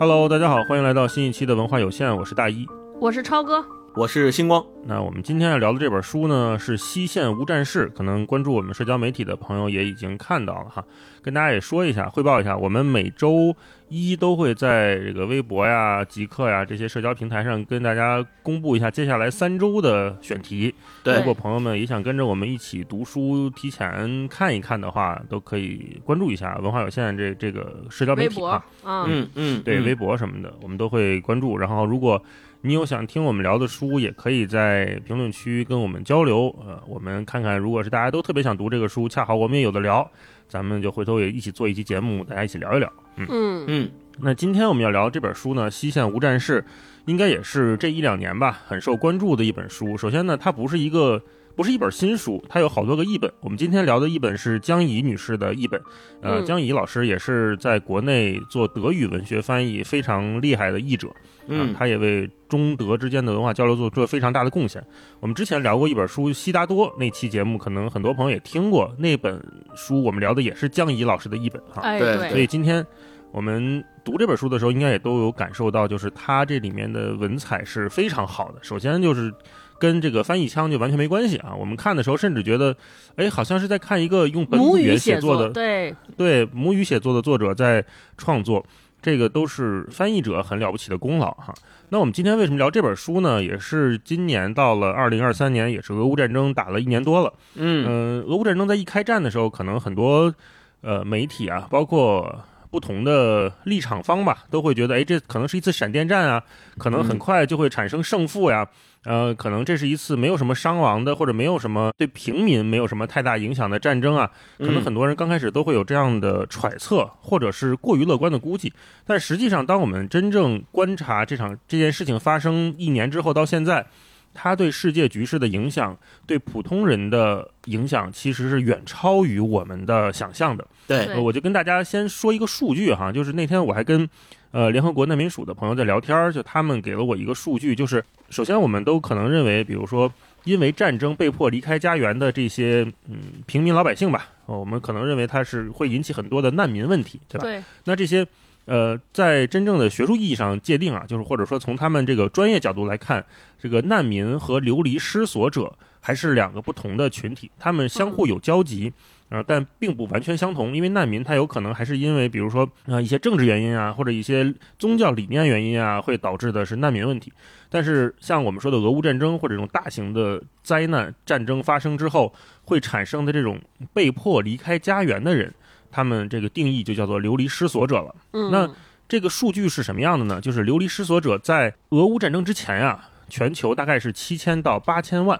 Hello，大家好，欢迎来到新一期的文化有限，我是大一。我是超哥，我是星光。那我们今天要聊的这本书呢，是《西线无战事》，可能关注我们社交媒体的朋友也已经看到了哈。跟大家也说一下，汇报一下，我们每周一都会在这个微博呀、极客呀这些社交平台上跟大家公布一下接下来三周的选题。对如果朋友们也想跟着我们一起读书、提前看一看的话，都可以关注一下文化有限这这个社交媒微博体啊。，嗯，嗯嗯，对，嗯微博什么的，我们都会关注。然后，如果你有想听我们聊的书，也可以在评论区跟我们交流。呃，我们看看，如果是大家都特别想读这个书，恰好我们也有的聊，咱们就回头也一起做一期节目，大家一起聊一聊。嗯，嗯那今天我们要聊这本书呢，《西线无战事》，应该也是这一两年吧很受关注的一本书。首先呢，它不是一个不是一本新书，它有好多个译本。我们今天聊的译本是江怡女士的译本，呃，嗯江怡老师也是在国内做德语文学翻译非常厉害的译者。嗯啊，他也为中德之间的文化交流做出了非常大的贡献。我们之前聊过一本书《悉达多》那期节目，可能很多朋友也听过。那本书我们聊的也是江怡老师的译本哈。哎，对所以今天我们读这本书的时候，应该也都有感受到，就是它这里面的文采是非常好的。首先就是跟这个翻译腔就完全没关系啊。我们看的时候，甚至觉得，哎，好像是在看一个用本语言写作，写作的对，对母语写作的作者在创作，这个都是翻译者很了不起的功劳哈。那我们今天为什么聊这本书呢？也是今年到了二零二三年，也是俄乌战争打了一年多了。嗯嗯、俄乌战争在一开战的时候，可能很多呃媒体啊，包括不同的立场方吧，都会觉得，哎，这可能是一次闪电战啊，可能很快就会产生胜负呀。呃，可能这是一次没有什么伤亡的，或者没有什么对平民没有什么太大影响的战争啊。可能很多人刚开始都会有这样的揣测，或者是过于乐观的估计。但实际上，当我们真正观察这场这件事情发生一年之后到现在，它对世界局势的影响，对普通人的影响，其实是远超于我们的想象的。对我就跟大家先说一个数据哈，就是那天我还跟呃联合国难民署的朋友在聊天儿，就他们给了我一个数据，就是首先我们都可能认为，比如说因为战争被迫离开家园的这些嗯平民老百姓吧，呃我们可能认为它是会引起很多的难民问题，对吧？对，那这些呃，在真正的学术意义上界定啊，就是或者说从他们这个专业角度来看，这个难民和流离失所者还是两个不同的群体，他们相互有交集。呃，但并不完全相同，因为难民他有可能还是因为，比如说啊、呃一些政治原因啊，或者一些宗教理念原因啊，会导致的是难民问题。但是像我们说的俄乌战争或者这种大型的灾难战争发生之后，会产生的这种被迫离开家园的人，他们这个定义就叫做流离失所者了。嗯，那这个数据是什么样的呢？就是流离失所者在俄乌战争之前啊、全球大概是七千到八千万，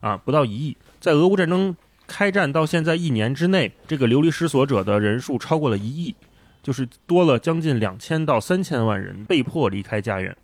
啊，不到一亿。在俄乌战争开战到现在一年之内，这个流离失所者的人数超过了一亿，就是多了将近两千到三千万人被迫离开家园。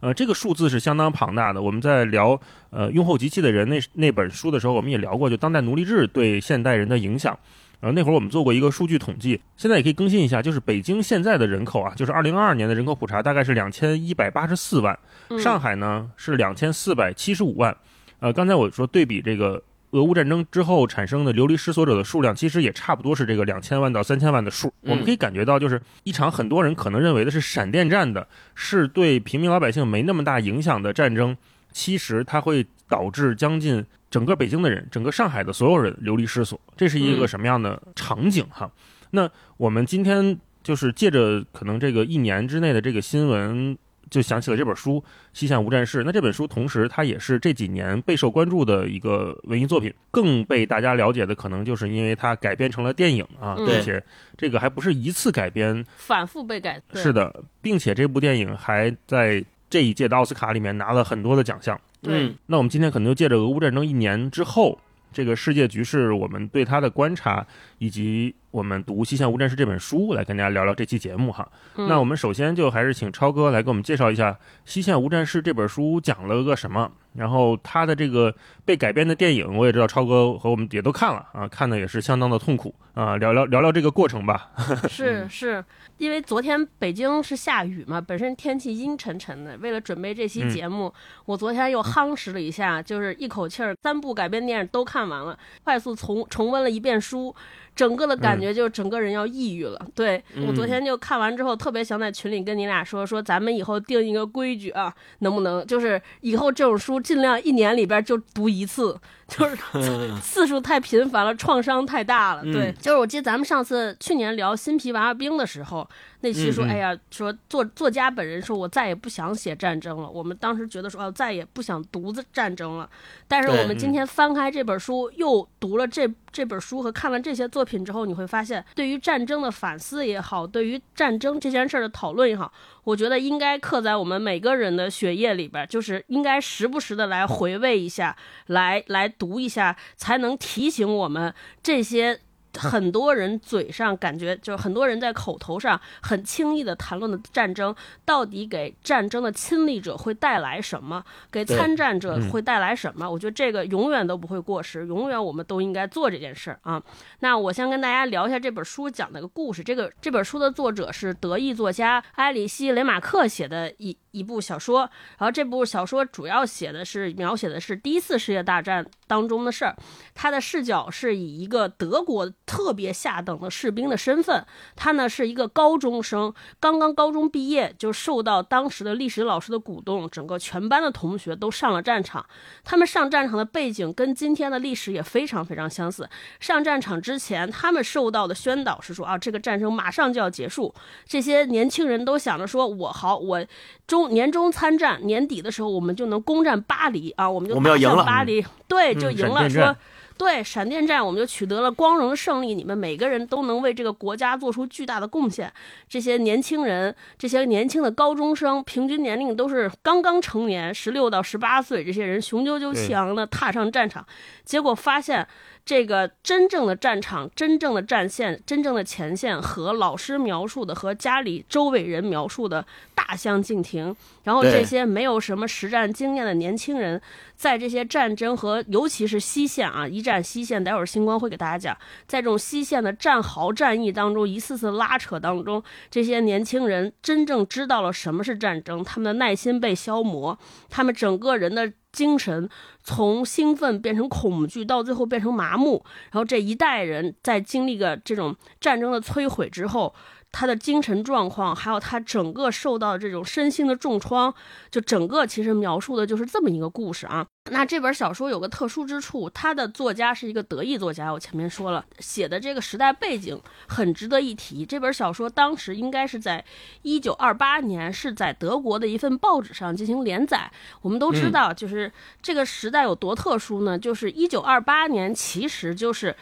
呃，这个数字是相当庞大的。我们在聊呃《用后及其的人那》那本书的时候，我们也聊过，就当代奴隶制对现代人的影响。呃，那会儿我们做过一个数据统计，现在也可以更新一下，就是北京现在的人口啊，就是二零二二年的人口普查大概是两千一百八十四万，嗯上海呢是两千四百七十五万。呃，刚才我说对比这个俄乌战争之后产生的流离失所者的数量，其实也差不多是这个两千万到三千万的数。嗯我们可以感觉到，就是一场很多人可能认为的是闪电战的，是对平民老百姓没那么大影响的战争，其实它会导致将近整个北京的人、整个上海的所有人流离失所。这是一个嗯什么样的场景哈？那我们今天就是借着可能这个一年之内的这个新闻，就想起了这本书《西线无战事》。那这本书同时它也是这几年备受关注的一个文艺作品，更被大家了解的可能就是因为它改编成了电影啊，嗯并且这个还不是一次改编，反复被改，是，的，并且这部电影还在这一届的奥斯卡里面拿了很多的奖项。对嗯那我们今天可能就借着俄乌战争一年之后，这个世界局势，我们对它的观察，以及我们读《西线无战事》这本书，来跟大家聊聊这期节目哈。嗯那我们首先就还是请超哥来给我们介绍一下《西线无战事》这本书讲了个什么。然后他的这个被改编的电影，我也知道超哥和我们也都看了啊，看的也是相当的痛苦啊。聊聊 聊聊这个过程吧。是是，因为昨天北京是下雨嘛，本身天气阴沉沉的。为了准备这期节目，我昨天又夯实了一下，就是一口气儿三部改编电影都看完了，快速重重温了一遍书。整个的感觉就是整个人要抑郁了。对我昨天就看完之后，特别想在群里跟你俩说说，咱们以后定一个规矩啊，能不能就是以后这种书尽量一年里边就读一次，就是 次数太频繁了，创伤太大了。对，就是我记得咱们上次去年聊《新皮娃娃兵》的时候。那期说，哎呀，说作作家本人说，我再也不想写战争了。我们当时觉得说，哦，再也不想读战争了。但是我们今天翻开这本书，又读了这这本书和看了这些作品之后，你会发现，对于战争的反思也好，对于战争这件事儿的讨论也好，我觉得应该刻在我们每个人的血液里边，就是应该时不时的来回味一下，来来读一下，才能提醒我们这些。很多人嘴上感觉就是很多人在口头上很轻易的谈论的战争，到底给战争的亲历者会带来什么？给参战者会带来什么？我觉得这个永远都不会过时，永远我们都应该做这件事儿啊。那我先跟大家聊一下这本书讲的个故事。这个这本书的作者是德意作家埃里希·雷马克写的一。一部小说，然后这部小说主要写的是描写的是第一次世界大战当中的事儿。他的视角是以一个德国特别下等的士兵的身份，他呢是一个高中生，刚刚高中毕业就受到当时的历史老师的鼓动，整个全班的同学都上了战场。他们上战场的背景跟今天的历史也非常非常相似。上战场之前，他们受到的宣导是说啊，这个战争马上就要结束。这些年轻人都想着说，我好，我中。年终参战，年底的时候我们就能攻占巴黎啊！我们就打胜巴黎，对，就赢了。说对，闪电战我们就取得了光荣的胜利。你们每个人都能为这个国家做出巨大的贡献。这些年轻人，这些年轻的高中生，平均年龄都是刚刚成年，十六到十八岁。这些人雄赳赳气昂的踏上战场，结果发现。这个真正的战场、真正的战线、真正的前线和老师描述的和家里周围人描述的大相径庭。然后这些没有什么实战经验的年轻人，在这些战争和尤其是西线啊，一战西线，待会儿星光会给大家讲，在这种西线的战壕战役当中，一次次拉扯当中，这些年轻人真正知道了什么是战争，他们的耐心被消磨，他们整个人的。精神从兴奋变成恐惧，到最后变成麻木。然后这一代人在经历个这种战争的摧毁之后。他的精神状况，还有他整个受到这种身心的重创，就整个其实描述的就是这么一个故事啊。那这本小说有个特殊之处，他的作家是一个德裔作家，我前面说了，写的这个时代背景很值得一提。这本小说当时应该是在一九二八年，是在德国的一份报纸上进行连载。我们都知道，就是这个时代有多特殊呢？就是一九二八年，其实就是。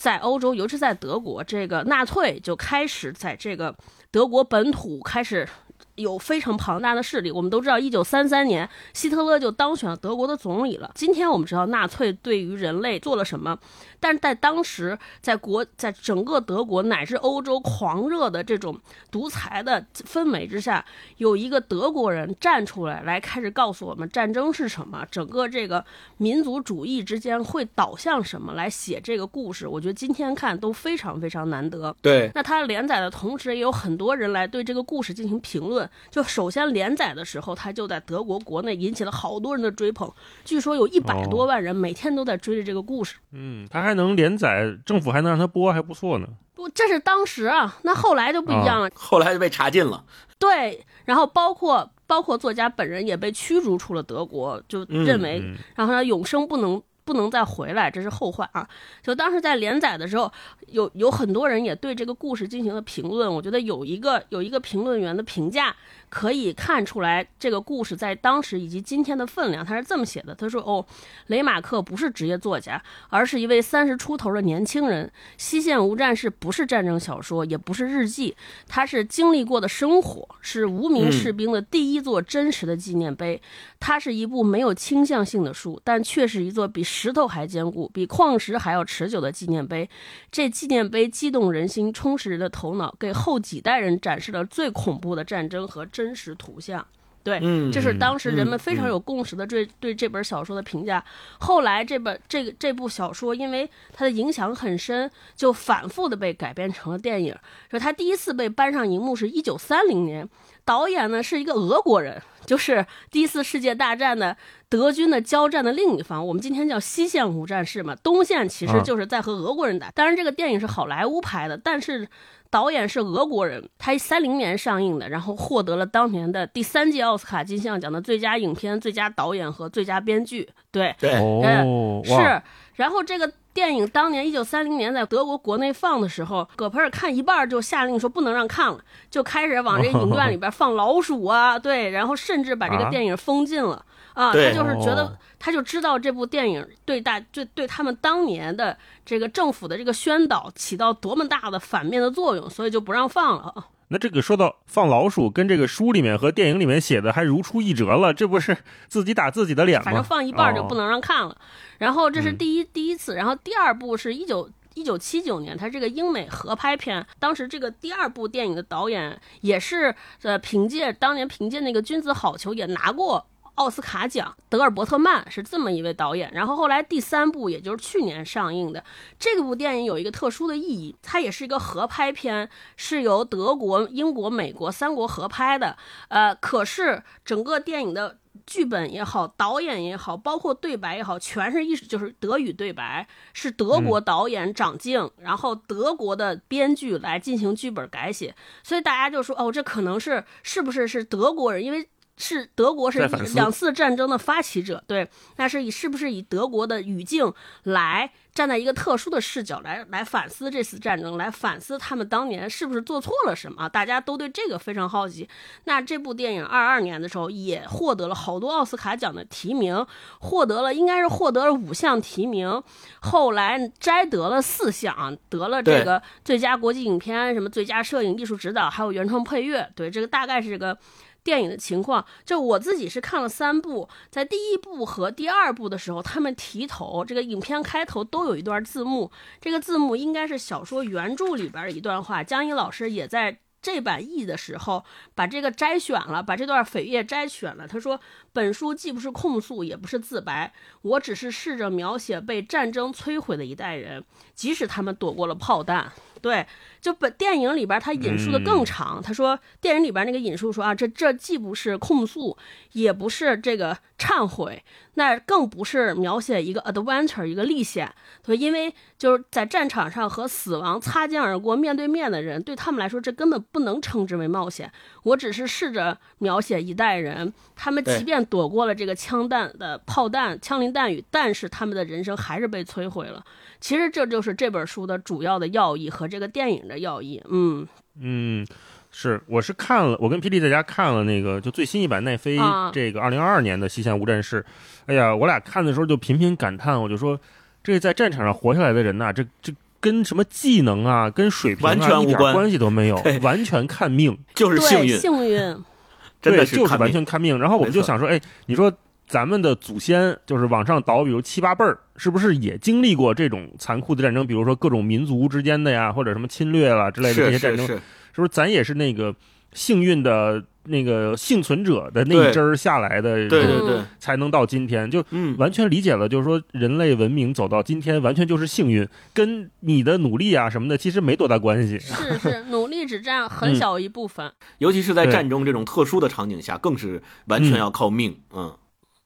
在欧洲，尤其在德国，这个纳粹就开始在这个德国本土开始。有非常庞大的势力。我们都知道，一九三三年希特勒就当选了德国的总理了。今天我们知道纳粹对于人类做了什么，但是在当时，在国在整个德国乃至欧洲狂热的这种独裁的氛围之下，有一个德国人站出来，来开始告诉我们战争是什么，整个这个民族主义之间会导向什么，来写这个故事。我觉得今天看都非常非常难得。对，那他连载的同时，也有很多人来对这个故事进行评论。就首先连载的时候，他就在德国国内引起了好多人的追捧，据说有一百多万人每天都在追着这个故事。嗯，他还能连载，政府还能让他播，还不错呢。不，这是当时啊，那后来就不一样了，后来就被查禁了。对，然后包括包括作家本人也被驱逐出了德国，就认为，然后他永生不能。不能再回来，这是后话啊！就当时在连载的时候，有有很多人也对这个故事进行了评论。我觉得有一个有一个评论员的评价。可以看出来，这个故事在当时以及今天的分量，他是这么写的。他说：“哦，雷马克不是职业作家，而是一位三十出头的年轻人。《西线无战事》不是战争小说，也不是日记，他是经历过的生活，是无名士兵的第一座真实的纪念碑。它是一部没有倾向性的书，但却是一座比石头还坚固、比矿石还要持久的纪念碑。这纪念碑激动人心，充实人的头脑，给后几代人展示了最恐怖的战争和。”真实图像，对，嗯这是当时人们嗯非常有共识的对对这本小说的评价。后来这本这个这部小说因为它的影响很深，就反复的被改编成了电影。说它第一次被搬上荧幕是一九三零年，导演呢是一个俄国人，就是第一次世界大战的德军的交战的另一方，我们今天叫西线无战事嘛，东线其实啊就是在和俄国人打。当然，这个电影是好莱坞拍的，但是导演是俄国人，他三零年上映的，然后获得了当年的第三届奥斯卡金像奖的最佳影片、最佳导演和最佳编剧。对，对，哦，哇是。然后这个电影当年一九三零年在德国国内放的时候，葛培尔看一半就下令说不能让看了，就开始往这个影院里边放老鼠啊，对，然后甚至把这个啊电影封禁了。啊，他就是觉得哦，他就知道这部电影对大对对他们当年的这个政府的这个宣导起到多么大的反面的作用，所以就不让放了啊。那这个说到放老鼠，跟这个书里面和电影里面写的还如出一辙了，这不是自己打自己的脸吗？反正放一半就不能。让看了。然后这是嗯第一、第一次，然后第二部是一九。一九七九年，它这个英美合拍片，当时这个第二部电影的导演也是，呃，凭借当年凭借那个《君子好逑》也拿过奥斯卡奖，德尔伯特曼是这么一位导演。然后后来第三部，也就是去年上映的这个部电影有一个特殊的意义，它也是一个合拍片，是由德国、英国、美国三国合拍的。呃，可是整个电影的剧本也好，导演也好，包括对白也好，全是意识就是德语对白，是德国导演长镜，然后德国的编剧来进行剧本改写，所以大家就说哦，这可能是是不是是德国人，因为。是德国是两次战争的发起者，对，那是以是不是以德国的语境来站在一个特殊的视角来来反思这次战争，来反思他们当年是不是做错了什么？大家都对这个非常好奇。那这部电影二二年的时候也获得了好多奥斯卡奖的提名，获得了应该是获得了五项提名，后来摘得了四项，得了这个最佳国际影片、什么最佳摄影、艺术指导，还有原创配乐。对，这个大概是这个。电影的情况，就我自己是看了三部，在第一部和第二部的时候，他们提头这个影片开头都有一段字幕，这个字幕应该是小说原著里边一段话。江一老师也在这版译的时候把这个摘选了，把这段扉页摘选了。他说：“本书既不是控诉，也不是自白，我只是试着描写被战争摧毁的一代人，即使他们躲过了炮弹。”对，就本电影里边他引述的更长。他说，电影里边那个引述说啊，这这既不是控诉，也不是这个忏悔，那更不是描写一个 adventure 一个历险。对，因为就是在战场上和死亡擦肩而过、面对面的人，对他们来说，这根本不能称之为冒险。我只是试着描写一代人，他们即便躲过了这个枪弹的炮弹、枪林弹雨，但是他们的人生还是被摧毁了。其实这就是这本书的主要的要义和这个电影的要义。嗯，嗯，是，我是看了，我跟霹雳在家看了那个就最新一版奈飞啊这个二零二二年的《西线无战事》。哎呀，我俩看的时候就频频感叹，我就说，这在战场上活下来的人呐、这这跟什么技能啊、跟水平啊完全一点无关关系都没有对，完全看命。就是幸，运，幸运，真的对，就是完全看命。然后我们就想说，哎，你说咱们的祖先就是往上倒，比如七八辈儿，是不是也经历过这种残酷的战争？比如说各种民族之间的呀，或者什么侵略啦之类的这些战争，是是，是不是咱也是那个幸运的那个幸存者的那一支儿下来的，对对对，才能到今天？就嗯，完全理解了，就是说人类文明走到今天，完全就是幸运，跟你的努力啊什么的，其实没多大关系。是是，努力只占很嗯小一部分。尤其是在战争这种特殊的场景下，更是完全要靠命，嗯，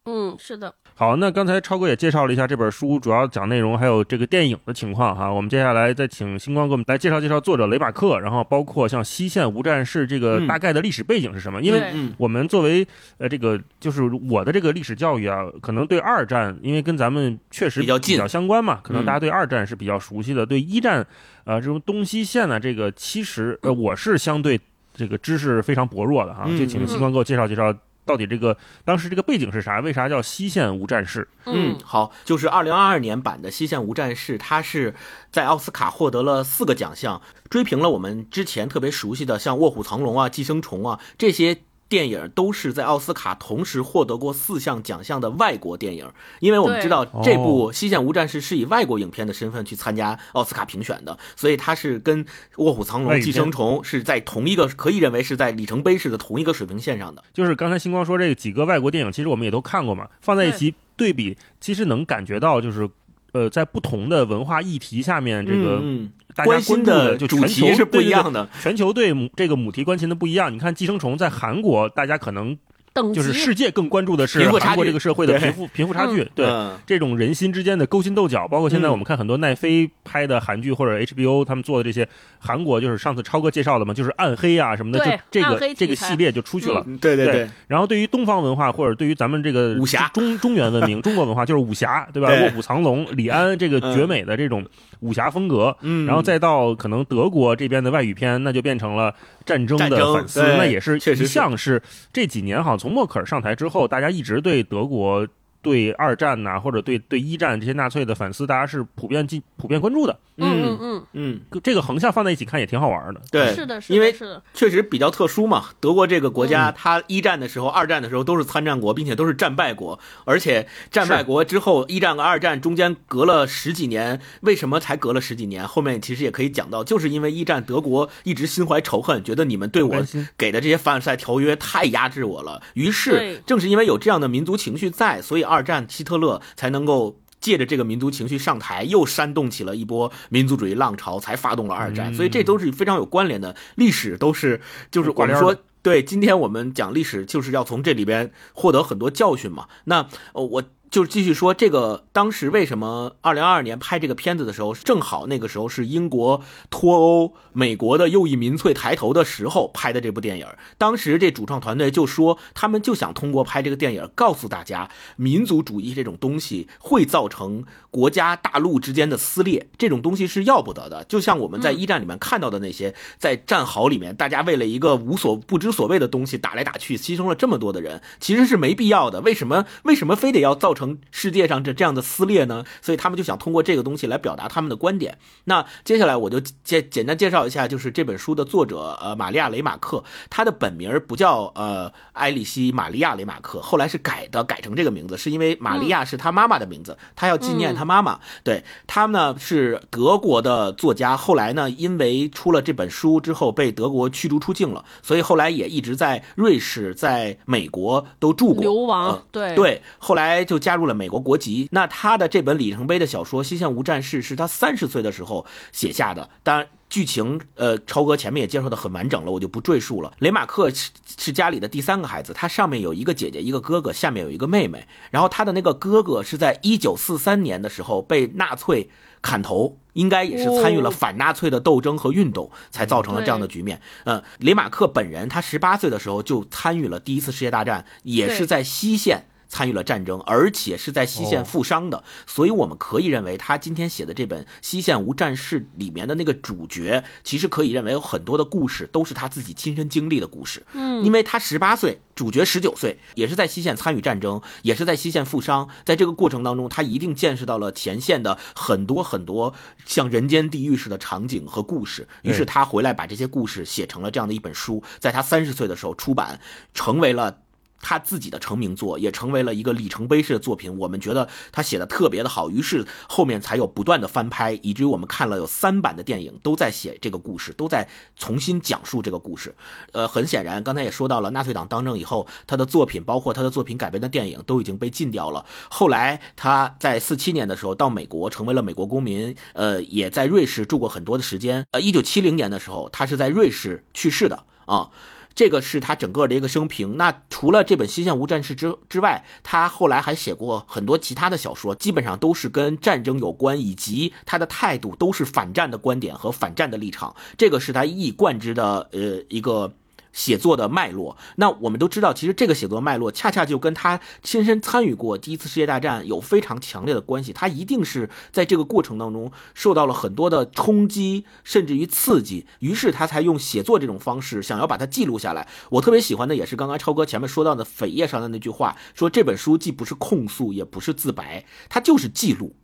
嗯，是的，好，那刚才超哥也介绍了一下这本书主要讲内容，还有这个电影的情况哈。我们接下来再请星光给我们来介绍介绍作者雷马克，然后包括像西线无战事这个嗯大概的历史背景是什么？因为我们作为呃这个就是我的这个历史教育啊，可能对二战，因为跟咱们确实比较近相关嘛，可能嗯大家对二战是比较熟悉的。对一战，呃，这种东西线呢，这个其实呃我是相对这个知识非常薄弱的哈，嗯就请星光给我介绍介绍。到底这个当时这个背景是啥？为啥叫西线无战事？嗯，好，就是二零二二年版的《西线无战事》，它是在奥斯卡获得了四个奖项，追平了我们之前特别熟悉的像《卧虎藏龙》啊、《寄生虫》啊这些电影都是在奥斯卡同时获得过四项奖项的外国电影，因为我们知道这部哦《西线无战事》是以外国影片的身份去参加奥斯卡评选的，所以它是跟《卧虎藏龙》《寄生虫》是在同一个可以认为是在里程碑式的同一个水平线上的。就是刚才星光说这几个外国电影，其实我们也都看过嘛，放在一起对比，其实能感觉到就是。呃，在不同的文化议题下面，这个嗯，大家关心注的就主全球题是不一样的。全球对母这个母题关心的不一样。你看《寄生虫》在韩国，大家可能等级就是世界更关注的是韩国这个社会的贫富贫富差距，对。嗯这种人心之间的勾心斗角，包括现在嗯我们看很多奈飞拍的韩剧或者 HBO 他们做的这些韩国，就是上次超哥介绍的嘛，就是暗黑啊什么的，就这个这个系列就出去了。嗯对对对然后对于东方文化或者对于咱们这个武侠中中原文明、中国文化，就是武侠，对吧？卧虎藏龙、李安这个嗯绝美的这种武侠风格，嗯，然后再到可能德国这边的外语片，那就变成了战争的反思，那也是一向是这几年哈，从默克尔上台之后，大家一直对德国。对二战呐、或者对对一战这些纳粹的反思，大家是普遍进普遍关注的。嗯嗯嗯这个横向放在一起看也挺好玩的。对，是的，是的，因为是的，确实比较特殊嘛。德国这个国嗯家，它一战的时候、二战的时候都是参战国，并且都是战败国，而且战败国之后，一战和二战中间隔了十几年，为什么才隔了十几年？后面其实也可以讲到，就是因为一战德国一直心怀仇恨，觉得你们对我给的这些凡尔赛条约太压制我了。于是，正是因为有这样的民族情绪在，所以二战希特勒才能够。借着这个民族情绪上台，又煽动起了一波民族主义浪潮，才发动了二战。嗯所以这都是非常有关联的，历史都是就是我们说。对，今天我们讲历史，就是要从这里边获得很多教训嘛。那呃，我就继续说这个，当时为什么二零二二年拍这个片子的时候，正好那个时候是英国脱欧、美国的右翼民粹抬头的时候拍的这部电影。当时这主创团队就说，他们就想通过拍这个电影，告诉大家，民族主义这种东西会造成国家大陆之间的撕裂，这种东西是要不得的。就像我们在一战里面看到的那些，在战壕里面，大家为了一个无所不知所谓的东西打来打去，牺牲了这么多的人，其实是没必要的。为什么？为什么非得要造成世界上这这样的撕裂呢？所以他们就想通过这个东西来表达他们的观点。那接下来我就简简单介绍一下，就是这本书的作者呃玛利亚雷马克，她的本名不叫呃埃里希玛利亚雷马克，后来是改的，改成这个名字，是因为玛利亚是她妈妈的名字，她要纪念她妈妈。对他呢是德国的作家，后来呢因为出了这本书之后被德国驱逐出境了，所以后来也一直在瑞士、在美国都住过，流亡呃，对对，后来就加入了美国国籍。那他的这本里程碑的小说《西线无战事》是他三十岁的时候写下的，当然。剧情，呃，超哥前面也介绍的很完整了，我就不赘述了。雷马克是是家里的第三个孩子，他上面有一个姐姐，一个哥哥，下面有一个妹妹。然后他的那个哥哥是在一九四三年的时候被纳粹砍头，应该也是参与了哦反纳粹的斗争和运动，才造成了这样的局面。呃，雷马克本人他十八岁的时候就参与了第一次世界大战，也是在西线。参与了战争，而且是在西线哦负伤的，所以我们可以认为他今天写的这本《西线无战事》里面的那个主角，其实可以认为有很多的故事都是他自己亲身经历的故事。嗯，因为他十八岁，主角十九岁，也是在西线参与战争，也是在西线负伤。在这个过程当中，他一定见识到了前线的很多很多像人间地狱似的场景和故事。于是他回来把这些故事写成了这样的一本书，在他三十岁的时候出版，成为了。他自己的成名作也成为了一个里程碑式的作品，我们觉得他写的特别的好，于是后面才有不断的翻拍，以至于我们看了有三版的电影都在写这个故事，都在重新讲述这个故事。呃，很显然，刚才也说到了，纳粹党当政以后，他的作品包括他的作品改编的电影都已经被禁掉了。后来他在四七年的时候到美国，成为了美国公民，呃，也在瑞士住过很多的时间。呃，一九七零年的时候，他是在瑞士去世的啊。这个是他整个的一个生平。那除了这本《西线无战事》之之外，他后来还写过很多其他的小说，基本上都是跟战争有关，以及他的态度都是反战的观点和反战的立场。这个是他一以贯之的呃一个。写作的脉络，那我们都知道，其实这个写作脉络恰恰就跟他亲身参与过第一次世界大战有非常强烈的关系。他一定是在这个过程当中受到了很多的冲击，甚至于刺激，于是他才用写作这种方式想要把它记录下来。我特别喜欢的也是刚刚超哥前面说到的扉页上的那句话，说这本书既不是控诉，也不是自白，它就是记录。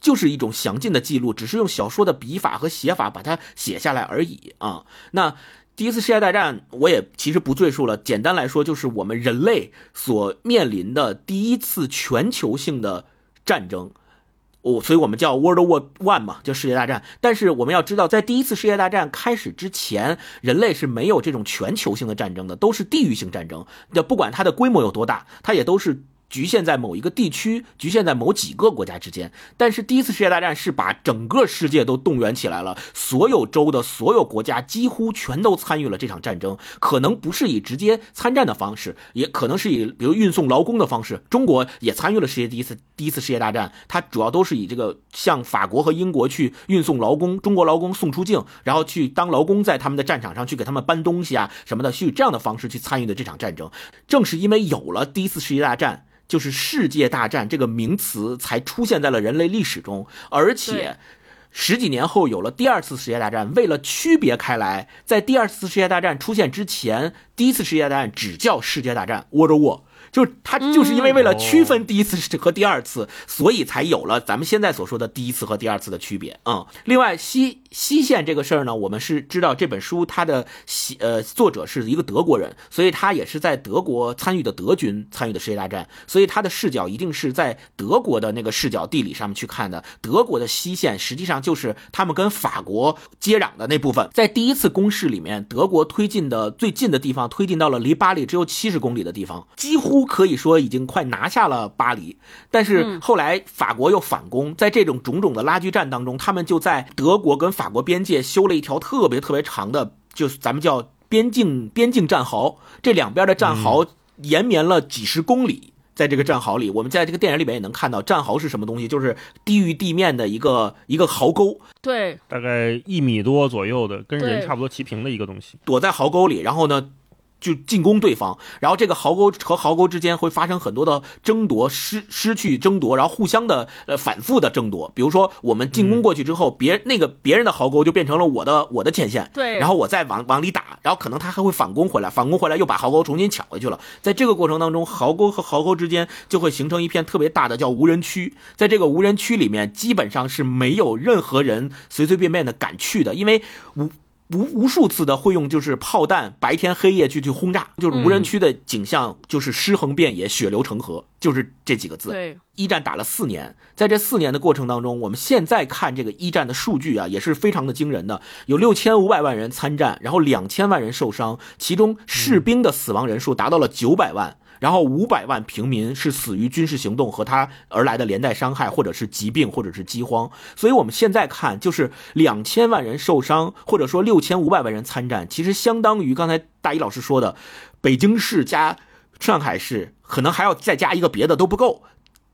就是一种详尽的记录，只是用小说的笔法和写法把它写下来而已啊。那第一次世界大战，我也其实不赘述了。简单来说，就是我们人类所面临的第一次全球性的战争。哦，所以我们叫 World War One 嘛，叫世界大战。但是我们要知道，在第一次世界大战开始之前，人类是没有这种全球性的战争的，都是地域性战争。那不管它的规模有多大，它也都是。局限在某一个地区，局限在某几个国家之间。但是第一次世界大战是把整个世界都动员起来了，所有州的所有国家几乎全都参与了这场战争。可能不是以直接参战的方式，也可能是以比如运送劳工的方式。中国也参与了世界第一次第一次世界大战，它主要都是以这个向法国和英国去运送劳工，中国劳工送出境，然后去当劳工，在他们的战场上去给他们搬东西啊什么的，是以这样的方式去参与的这场战争。正是因为有了第一次世界大战。就是世界大战这个名词才出现在了人类历史中，而且十几年后有了第二次世界大战。为了区别开来，在第二次世界大战出现之前，第一次世界大战只叫世界大战 （World War）。就他，就是因为为了区分第一次和第二次，所以才有了咱们现在所说的第一次和第二次的区别啊。另外，西西线这个事儿呢，我们是知道这本书它的西呃作者是一个德国人，所以他也是在德国参与的德军参与的世界大战，所以他的视角一定是在德国的那个视角地理上面去看的。德国的西线实际上就是他们跟法国接壤的那部分，在第一次攻势里面，德国推进的最近的地方推进到了离巴黎只有七十公里的地方，几乎。可以说已经快拿下了巴黎，但是后来法国又反攻，在这种种种的拉锯战当中，他们就在德国跟法国边界修了一条特别特别长的，就是咱们叫边境边境战壕，这两边的战壕延绵了几十公里。在这个战壕里，我们在这个电影里面也能看到，战壕是什么东西，就是低于地面的一个一个壕沟，对，大概一米多左右的，跟人差不多齐平的一个东西，躲在壕沟里，然后呢？就进攻对方，然后这个壕沟和壕沟之间会发生很多的争夺，失失去争夺，然后互相的呃反复的争夺。比如说我们进攻过去之后，别那个别人的壕沟就变成了我的我的前线，对，然后我再往往里打，然后可能他还会反攻回来，反攻回来又把壕沟重新抢回去了。在这个过程当中，壕沟和壕沟之间就会形成一片特别大的叫无人区，在这个无人区里面，基本上是没有任何人随随便便的敢去的，因为无。无无数次的会用就是炮弹白天黑夜去去轰炸，就是无人区的景象就是尸横遍野，血流成河，就是这几个字。对，一战打了四年，在这四年的过程当中，我们现在看这个一战的数据啊，也是非常的惊人的，有六千五百万人参战，然后两千万人受伤，其中士兵的死亡人数达到了九百万。然后五百万平民是死于军事行动和他而来的连带伤害，或者是疾病，或者是饥荒。所以我们现在看，就是两千万人受伤，或者说六千五百万人参战，其实相当于刚才大一老师说的，北京市加上海市，可能还要再加一个别的都不够。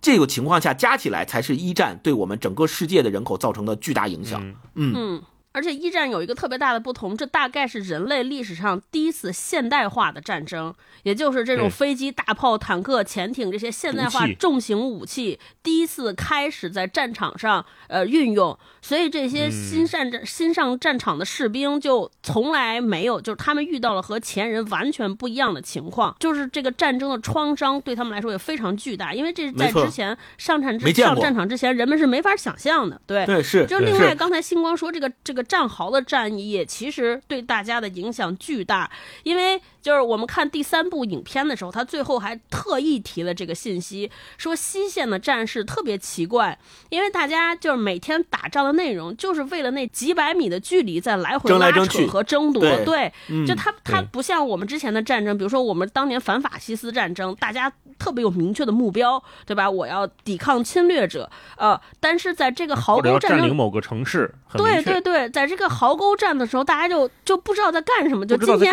这个情况下加起来，才是一战对我们整个世界的人口造成的巨大影响。嗯。而且一战有一个特别大的不同，这大概是人类历史上第一次现代化的战争，也就是这种飞机、大炮、坦克、潜艇这些现代化重型武器第一次开始在战场上呃运用。所以这些新上战新上战场的士兵就从来没有，就是他们遇到了和前人完全不一样的情况，就是这个战争的创伤对他们来说也非常巨大，因为这是在之前上战之上战场之前人们是没法想象的。对对是。就另外刚才星光说这个这个战壕的战役其实对大家的影响巨大，因为。就是我们看第三部影片的时候，他最后还特意提了这个信息，说西线的战事特别奇怪，因为大家就是每天打仗的内容，就是为了那几百米的距离在来回拉扯和争夺。对，就他他不像我们之前的战争，比如说我们当年反法西斯战争，大家特别有明确的目标，对吧？我要抵抗侵略者。呃，但是在这个壕沟战争，占领某个城市，对对对，在这个壕沟站的时候，大家就就不知道在干什么，就今天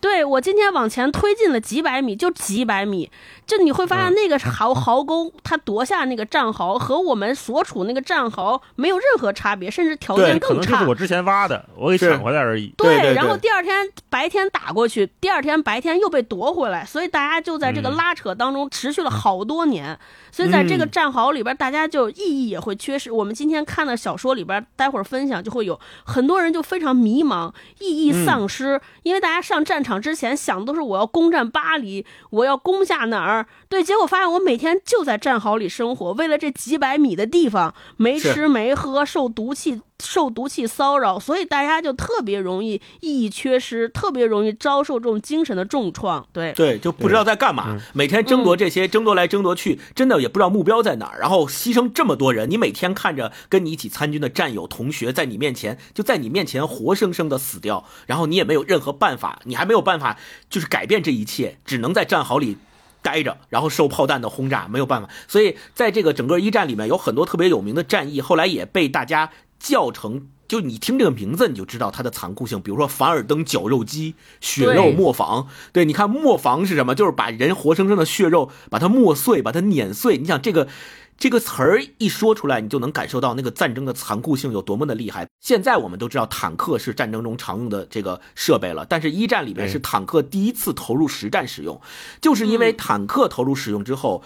对我。今天往前推进了几百米，就几百米，就你会发现那个壕壕沟，它夺下那个战壕和我们所处那个战壕没有任何差别，甚至条件更差。可能是我之前挖的，我给抢回来而已。对，然后第二天白天打过去，第二天白天又被夺回来，所以大家就在这个拉扯当中持续了好多年。所以在这个战壕里边，大家就意义也会缺失。我们今天看的小说里边，待会儿分享就会有很多人就非常迷茫，意义丧失，因为大家上战场场之前想的都是我要攻占巴黎，我要攻下哪儿？对，结果发现我每天就在战壕里生活，为了这几百米的地方，没吃没喝，受毒气。受毒气骚扰，所以大家就特别容易意义缺失，特别容易遭受这种精神的重创。对，对，就不知道在干嘛，每天争夺这些，争夺来争夺去，真的也不知道目标在哪儿。然后牺牲这么多人，你每天看着跟你一起参军的战友、同学在你面前，就在你面前活生生的死掉，然后你也没有任何办法，你还没有办法就是改变这一切，只能在战壕里。待着，然后受炮弹的轰炸，没有办法。所以在这个整个一战里面，有很多特别有名的战役，后来也被大家叫成，就你听这个名字你就知道它的残酷性。比如说凡尔登绞肉机、血肉磨坊。对，你看磨坊是什么？就是把人活生生的血肉把它磨碎，把它碾碎。你想这个。这个词儿一说出来，你就能感受到那个战争的残酷性有多么的厉害。现在我们都知道坦克是战争中常用的这个设备了，但是一战里面是坦克第一次投入实战使用，就是因为坦克投入使用之后，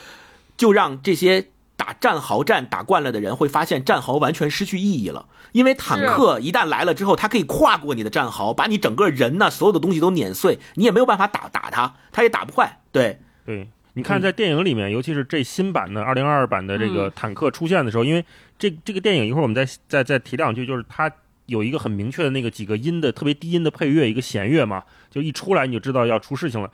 就让这些打战壕战打惯了的人会发现战壕完全失去意义了。因为坦克一旦来了之后，它可以跨过你的战壕，把你整个人呢所有的东西都碾碎，你也没有办法打打它，它也打不坏。对对。你看，在电影里面，尤其是这新版的二零二二版的这个坦克出现的时候，因为这这个电影一会儿我们再再再提两句，就是它有一个很明确的那个几个音的特别低音的配乐，一个弦乐嘛，就一出来你就知道要出事情了。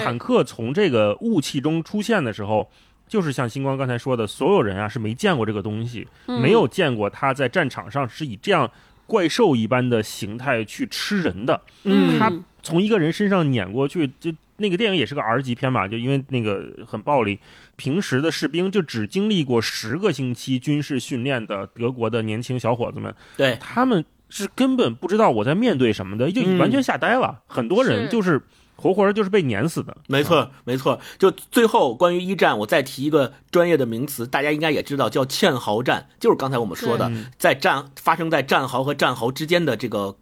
坦克从这个雾气中出现的时候，就是像星光刚才说的，所有人啊是没见过这个东西，没有见过它在战场上是以这样怪兽一般的形态去吃人的。嗯，它从一个人身上碾过去就。那个电影也是个 R 级片嘛，就因为那个很暴力。平时的士兵就只经历过十个星期军事训练的德国的年轻小伙子们，对他们是根本不知道我在面对什么的，就完全吓呆了。很多人就是活活就是被碾死的。没错，没错。就最后关于一战，我再提一个专业的名词，大家应该也知道，叫堑壕战，就是刚才我们说的，在战发生在战壕和战壕之间的这个。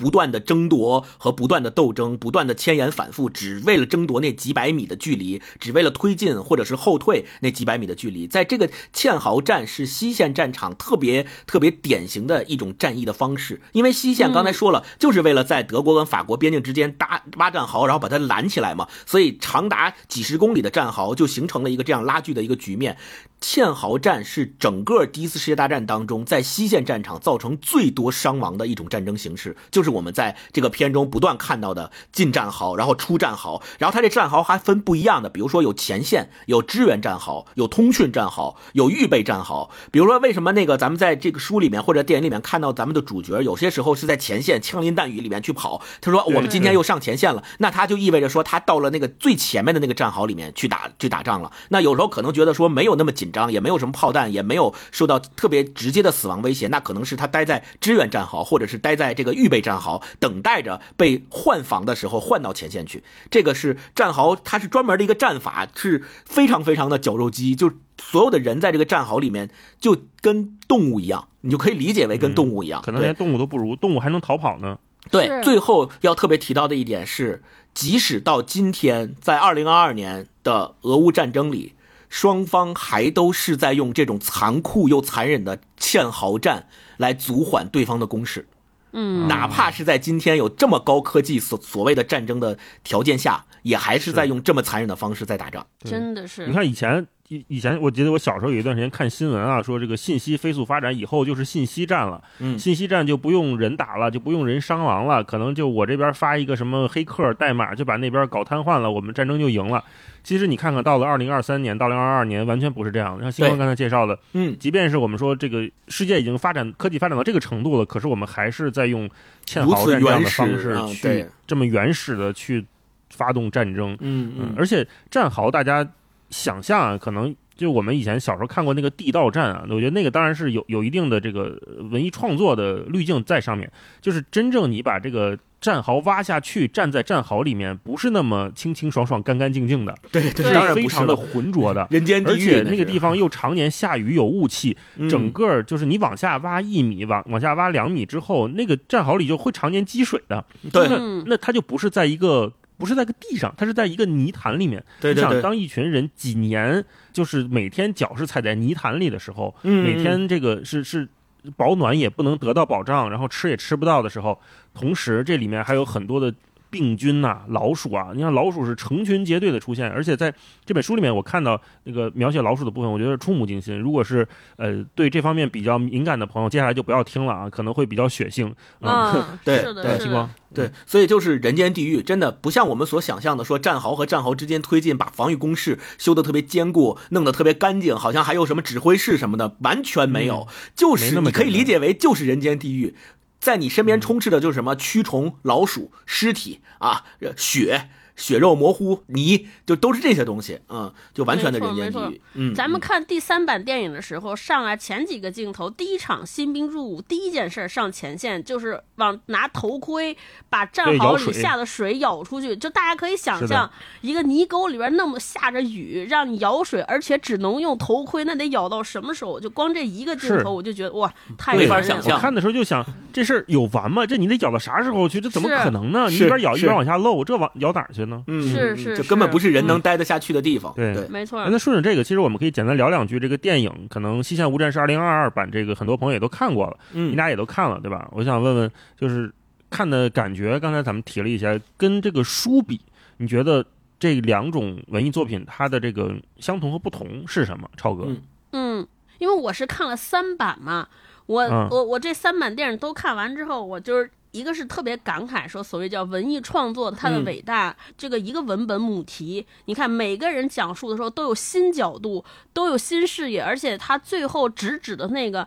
不断的争夺和不断的斗争，不断的千言反复，只为了争夺那几百米的距离，只为了推进或者是后退那几百米的距离。在这个堑壕战是西线战场特别特别典型的一种战役的方式，因为西线刚才说了，就是为了在德国跟法国边境之间搭挖战壕，然后把它拦起来嘛，所以长达几十公里的战壕就形成了一个这样拉锯的一个局面。堑壕战是整个第一次世界大战当中在西线战场造成最多伤亡的一种战争形式，就是我们在这个片中不断看到的进战壕，然后出战壕，然后它这战壕还分不一样的，比如说有前线、有支援战壕、有通讯战壕、有预备战壕。比如说为什么那个咱们在这个书里面或者电影里面看到咱们的主角有些时候是在前线枪林弹雨里面去跑？他说我们今天又上前线了，那他就意味着说他到了那个最前面的那个战壕里面去打去打仗了。那有时候可能觉得说没有那么紧。张也没有什么炮弹，也没有受到特别直接的死亡威胁，那可能是他待在支援战壕，或者是待在这个预备战壕，等待着被换防的时候换到前线去。这个是战壕，它是专门的一个战法，是非常非常的绞肉机，就所有的人在这个战壕里面就跟动物一样，你就可以理解为跟动物一样，可能连动物都不如，动物还能逃跑呢。对，最后要特别提到的一点是，即使到今天，在二零二二年的俄乌战争里。双方还都是在用这种残酷又残忍的堑壕战来阻缓对方的攻势，嗯，哪怕是在今天有这么高科技所所谓的战争的条件下，也还是在用这么残忍的方式在打仗。真的是，你看以前以以前，我记得我小时候有一段时间看新闻啊，说这个信息飞速发展以后就是信息战了，嗯，信息战就不用人打了，就不用人伤亡了，可能就我这边发一个什么黑客代码就把那边搞瘫痪了，我们战争就赢了。其实你看看，到了二零二三年，到零二二年，完全不是这样。像新光刚才介绍的，嗯，即便是我们说这个世界已经发展科技发展到这个程度了，可是我们还是在用堑壕战这样的方式去这么原始的去发动战争。嗯嗯，而且战壕大家想象啊，可能就我们以前小时候看过那个地道战啊，我觉得那个当然是有有一定的这个文艺创作的滤镜在上面，就是真正你把这个。战壕挖下去，站在战壕里面不是那么清清爽爽、干干净净的，对，是非常的浑浊的，人间地狱。而且那个地方又常年下雨，有雾气，整个就是你往下挖一米，往往下挖两米之后，那个战壕里就会常年积水的。对，那那它就不是在一个不是在个地上，它是在一个泥潭里面。对对对。你想，当一群人几年就是每天脚是踩在泥潭里的时候，每天这个是是。保暖也不能得到保障，然后吃也吃不到的时候，同时这里面还有很多的病菌呐、老鼠啊，你看老鼠是成群结队的出现，而且在这本书里面，我看到那个描写老鼠的部分，我觉得触目惊心。如果是呃对这方面比较敏感的朋友，接下来就不要听了啊，可能会比较血腥。啊。嗯，对是的，对星光，，对，所以就是人间地狱，真的不像我们所想象的，说战壕和战壕之间推进，把防御工事修得特别坚固，弄得特别干净，好像还有什么指挥室什么的，完全没有，就是你可以理解为就是人间地狱，在你身边充斥的就是什么蛆虫、老鼠、尸体啊、呃血。血肉模糊，泥就都是这些东西，嗯，就完全的人间地没狱，嗯，咱们嗯看第三版电影的时候，上来前几个镜头，第一场新兵入伍，第一件事儿上前线就是往拿头盔把战壕里下的水舀出去。就大家可以想象，一个泥沟里边那么下着雨，让你舀水，而且只能用头盔，那得舀到什么时候？就光这一个镜头，我就觉得哇，太没法想象我看的时候就想，这事儿有完吗？这你得舀到啥时候去？这怎么可能呢？你一边舀一是边往下漏，这往舀哪儿去呢？嗯，是是嗯就根本不是人能待得下去的地方，对。对，没错哎，那顺着这个，其实我们可以简单聊两句这个电影。可能《西线无战事》二零二二版，这个很多朋友也都看过了，你嗯，俩也都看了，对吧？我想问问，就是看的感觉，刚才咱们提了一下，跟这个书比，你觉得这两种文艺作品它的这个相同和不同是什么？超哥，嗯。嗯，因为我是看了三版嘛，我、嗯。我我这三版电影都看完之后，我就是一个是特别感慨，说所谓叫文艺创作它的嗯伟大，这个一个文本母题，你看每个人讲述的时候都有新角度，都有新视野，而且他最后直指的那个。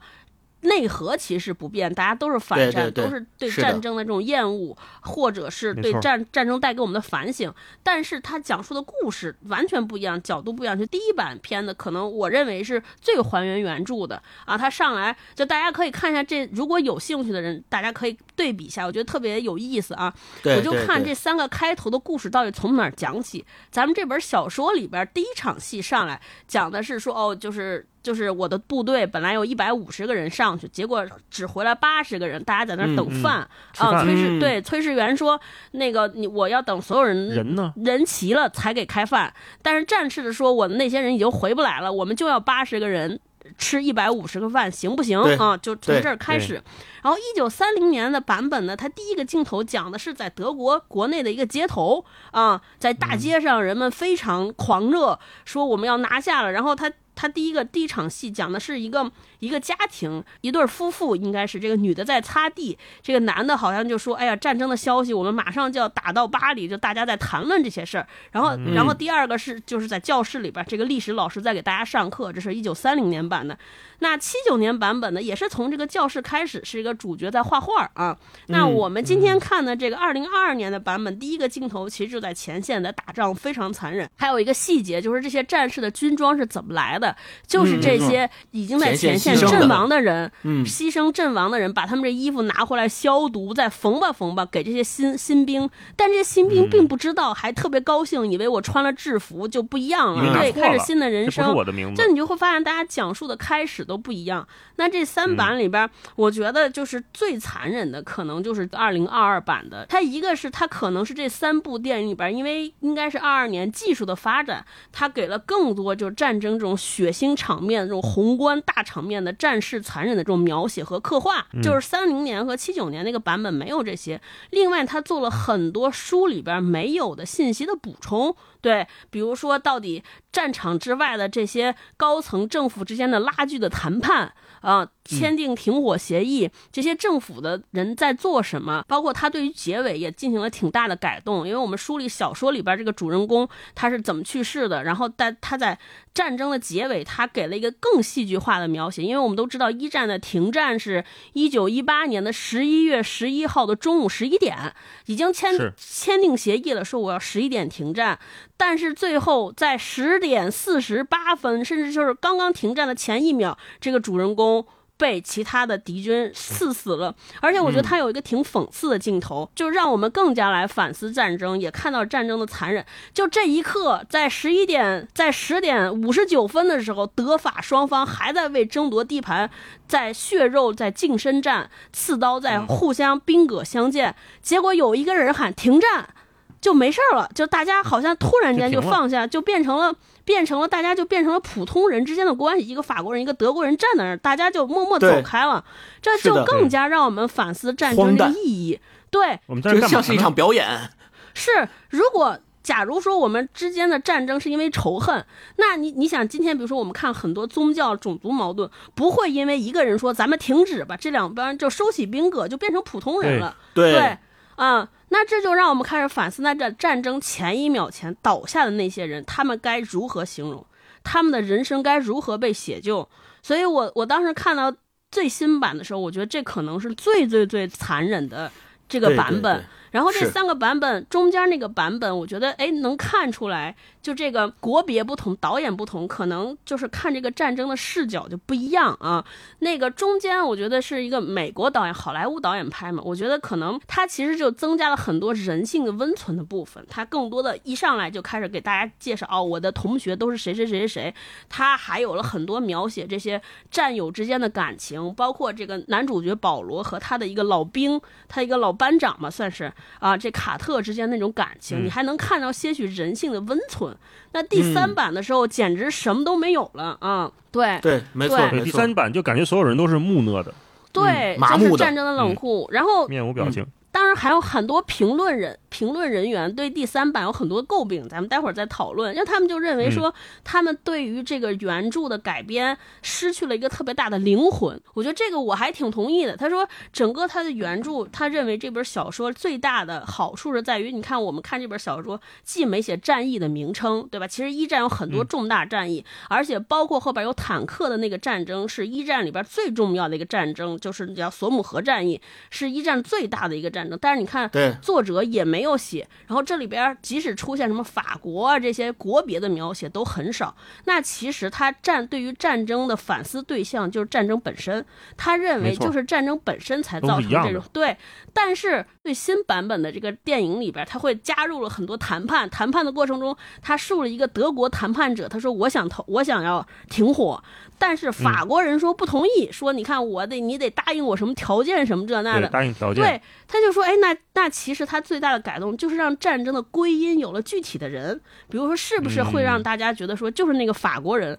内核其实不变，大家都是反战，对对对都是对战争的这种厌恶，或者是对战战争带给我们的反省。但是他讲述的故事完全不一样，角度不一样。就第一版片子，可能我认为是最还原原著的啊。他上来就大家可以看一下这，如果有兴趣的人，大家可以对比一下，我觉得特别有意思啊。对我就看这三个开头的故事到底从哪儿讲起。咱们这本小说里边第一场戏上来讲的是说，哦，就是就是我的部队本来有一百五十个人上去，结果只回来八十个人，大家在那儿等嗯嗯饭、啊。饭炊事嗯对炊事员说，那个你我要等所有人人呢？人齐了才给开饭，但是战士的说，我的那些人已经回不来了，我们就要八十个人吃一百五十个饭，行不行啊？就从这儿开始。然后一九三零年的版本呢，它第一个镜头讲的是在德国国内的一个街头啊，在大街上人们非常狂热，说我们要拿下了。然后他他第一个第一场戏讲的是一个一个家庭，一对夫妇，应该是这个女的在擦地，这个男的好像就说：“哎呀，战争的消息，我们马上就要打到巴黎，就大家在谈论这些事儿。”然后，嗯然后第二个是就是在教室里边，这个历史老师在给大家上课，这是一九三零年版的。那七九年版本呢，也是从这个教室开始，是一个主角在画画啊。那嗯我们今天看的这个二零二二年的版本，第一个镜头其实就在前线在打仗，非常残忍。还有一个细节就是这些战士的军装是怎么来的，就是这些已经在前线阵亡的人，嗯牺牲阵亡的人，把他们这衣服拿回来消毒，再缝吧缝吧，给这些新新兵。但这些新兵并不知道，还特别高兴，以为我穿了制服就不一样了，对，开始新的人生。我的名字这。你就会发现，大家讲述的开始都不一样。那这三版里边，我觉得就是最残忍的，可能就是二零二二版的。它一个是它可能是这三部电影里边，因为应该是二二年技术的发展，它给了更多就是战争这种血腥场面、这种宏观大场面的战事残忍的这种描写和刻画。就是三零年和七九年那个版本没有这些。另外，他做了很多书里边没有的信息的补充。对，比如说到底战场之外的这些高层政府之间的拉锯的谈判啊、签订停火协议，这些政府的人在做什么？包括他对于结尾也进行了挺大的改动，因为我们梳理小说里边这个主人公他是怎么去世的，然后在他在战争的结尾，他给了一个更戏剧化的描写，因为我们都知道一战的停战是一九一八年的十一月十一号的中午十一点，已经签签订协议了，说我要十一点停战，但是最后在十点四十八分，甚至就是刚刚停战的前一秒，这个主人公。被其他的敌军刺死了，而且我觉得他有一个挺讽刺的镜头，就让我们更加来反思战争，也看到战争的残忍。就这一刻，在十一点，在十点五十九分的时候，德法双方还在为争夺地盘，在血肉在近身战，刺刀在互相兵戈相见。结果有一个人喊停战，就没事儿了，就大家好像突然间就放下，就变成了。变成了大家就变成了普通人之间的关系，一个法国人，一个德国人站在那儿，大家就默默走开了，这就更加让我们反思战争这个荒诞意义。对，我们这像是一？场表演，是，如果假如说我们之间的战争是因为仇恨，那你你想，今天比如说我们看很多宗教、种族矛盾，不会因为一个人说咱们停止吧，这两边就收起兵戈，就变成普通人了。对，啊、那这就让我们开始反思，那这战争前一秒前倒下的那些人，他们该如何形容？他们的人生该如何被写就？所以我我当时看到最新版的时候，我觉得这可能是最最最残忍的这个版本。对对然后这三个版本中间那个版本，我觉得哎能看出来，就这个国别不同，导演不同，可能就是看这个战争的视角就不一样啊。那个中间我觉得是一个美国导演、好莱坞导演拍嘛，我觉得可能他其实就增加了很多人性的温存的部分，他更多的一上来就开始给大家介绍哦，我的同学都是谁谁谁谁谁，他还有了很多描写这些战友之间的感情，包括这个男主角保罗和他的一个老兵，他一个老班长嘛，算是啊，这卡特之间那种感情，嗯你还能看到些许人性的温存。那第三嗯版的时候，简直什么都没有了啊！对对，没错。第三版就感觉所有人都是木讷的，对，嗯麻木的就是战争的冷酷。然后面无表情。当然还有很多评论人、评论人员对第三版有很多诟病，咱们待会儿再讨论。因为他们就认为说，他们对于这个原著的改编失去了一个特别大的灵魂。我觉得这个我还挺同意的。他说，整个他的原著，他认为这本小说最大的好处是在于，你看我们看这本小说，既没写战役的名称，对吧？其实一战有很多重大战役，而且包括后边有坦克的那个战争，是一战里边最重要的一个战争，就是叫索姆河战役，是一战最大的一个战争。但是你看，作者也没有写，然后这里边即使出现什么法国啊这些国别的描写都很少。那其实他战对于战争的反思对象就是战争本身，他认为就是战争本身才造成这种对。但是最新版本的这个电影里边，他会加入了很多谈判，谈判的过程中，他树了一个德国谈判者，他说我想投，我想要停火。但是法国人说不同意，说你看我得你得答应我什么条件什么这那，的，答应条件。对，他就说，哎，那那其实他最大的改动就是让战争的归因有了具体的人，比如说是不是会让嗯大家觉得说就是那个法国人，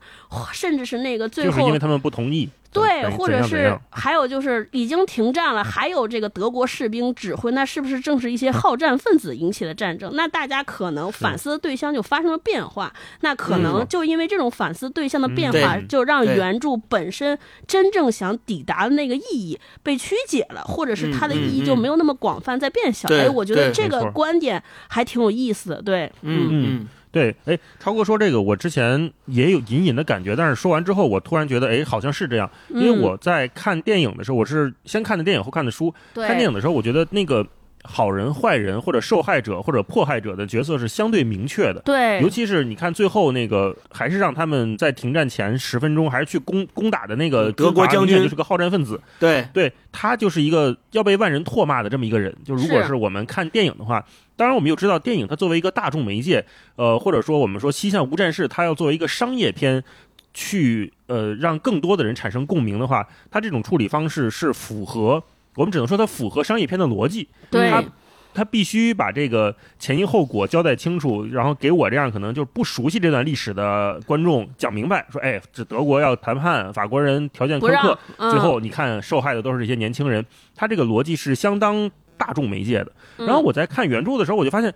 甚至是那个最后就是因为他们不同意。对，或者是还有就是已经停战了，还有这个德国士兵指挥，那是不是正是一些好战分子引起的战争？那大家可能反思的对象就发生了变化，那可能嗯就因为这种反思对象的变对化，就让对。原著本身真正想抵达的那个意义被曲解了，或者是它的意义就嗯。没有那么广泛，在变小。对哎，我觉得这个观点还挺有意思的，对，嗯嗯对，哎，超哥说这个，我之前也有隐隐的感觉，但是说完之后，我突然觉得，哎，好像是这样。因为嗯我在看电影的时候，我是先看的电影后看的书。看电影的时候，我觉得那个好人、坏人或者受害者或者迫害者的角色是相对明确的。对，尤其是你看最后那个，还是让他们在停战前十分钟，还是去攻攻打的那个德国将军就是个好战分子。对，对他就是一个要被万人唾骂的这么一个人。就如果是是我们看电影的话，当然我们又知道电影它作为一个大众媒介，呃，或者说我们说《西线无战事》，它要作为一个商业片。去呃让更多的人产生共鸣的话，它这种处理方式是符合我们只能说它符合商业片的逻辑。对它他必须把这个前因后果交代清楚，然后给我这样可能就是不熟悉这段历史的观众讲明白，说，哎，这德国要谈判，法国人条件苛刻，，嗯最后你看受害的都是这些年轻人，他这个逻辑是相当大众媒介的。嗯然后我在看原著的时候，我就发现。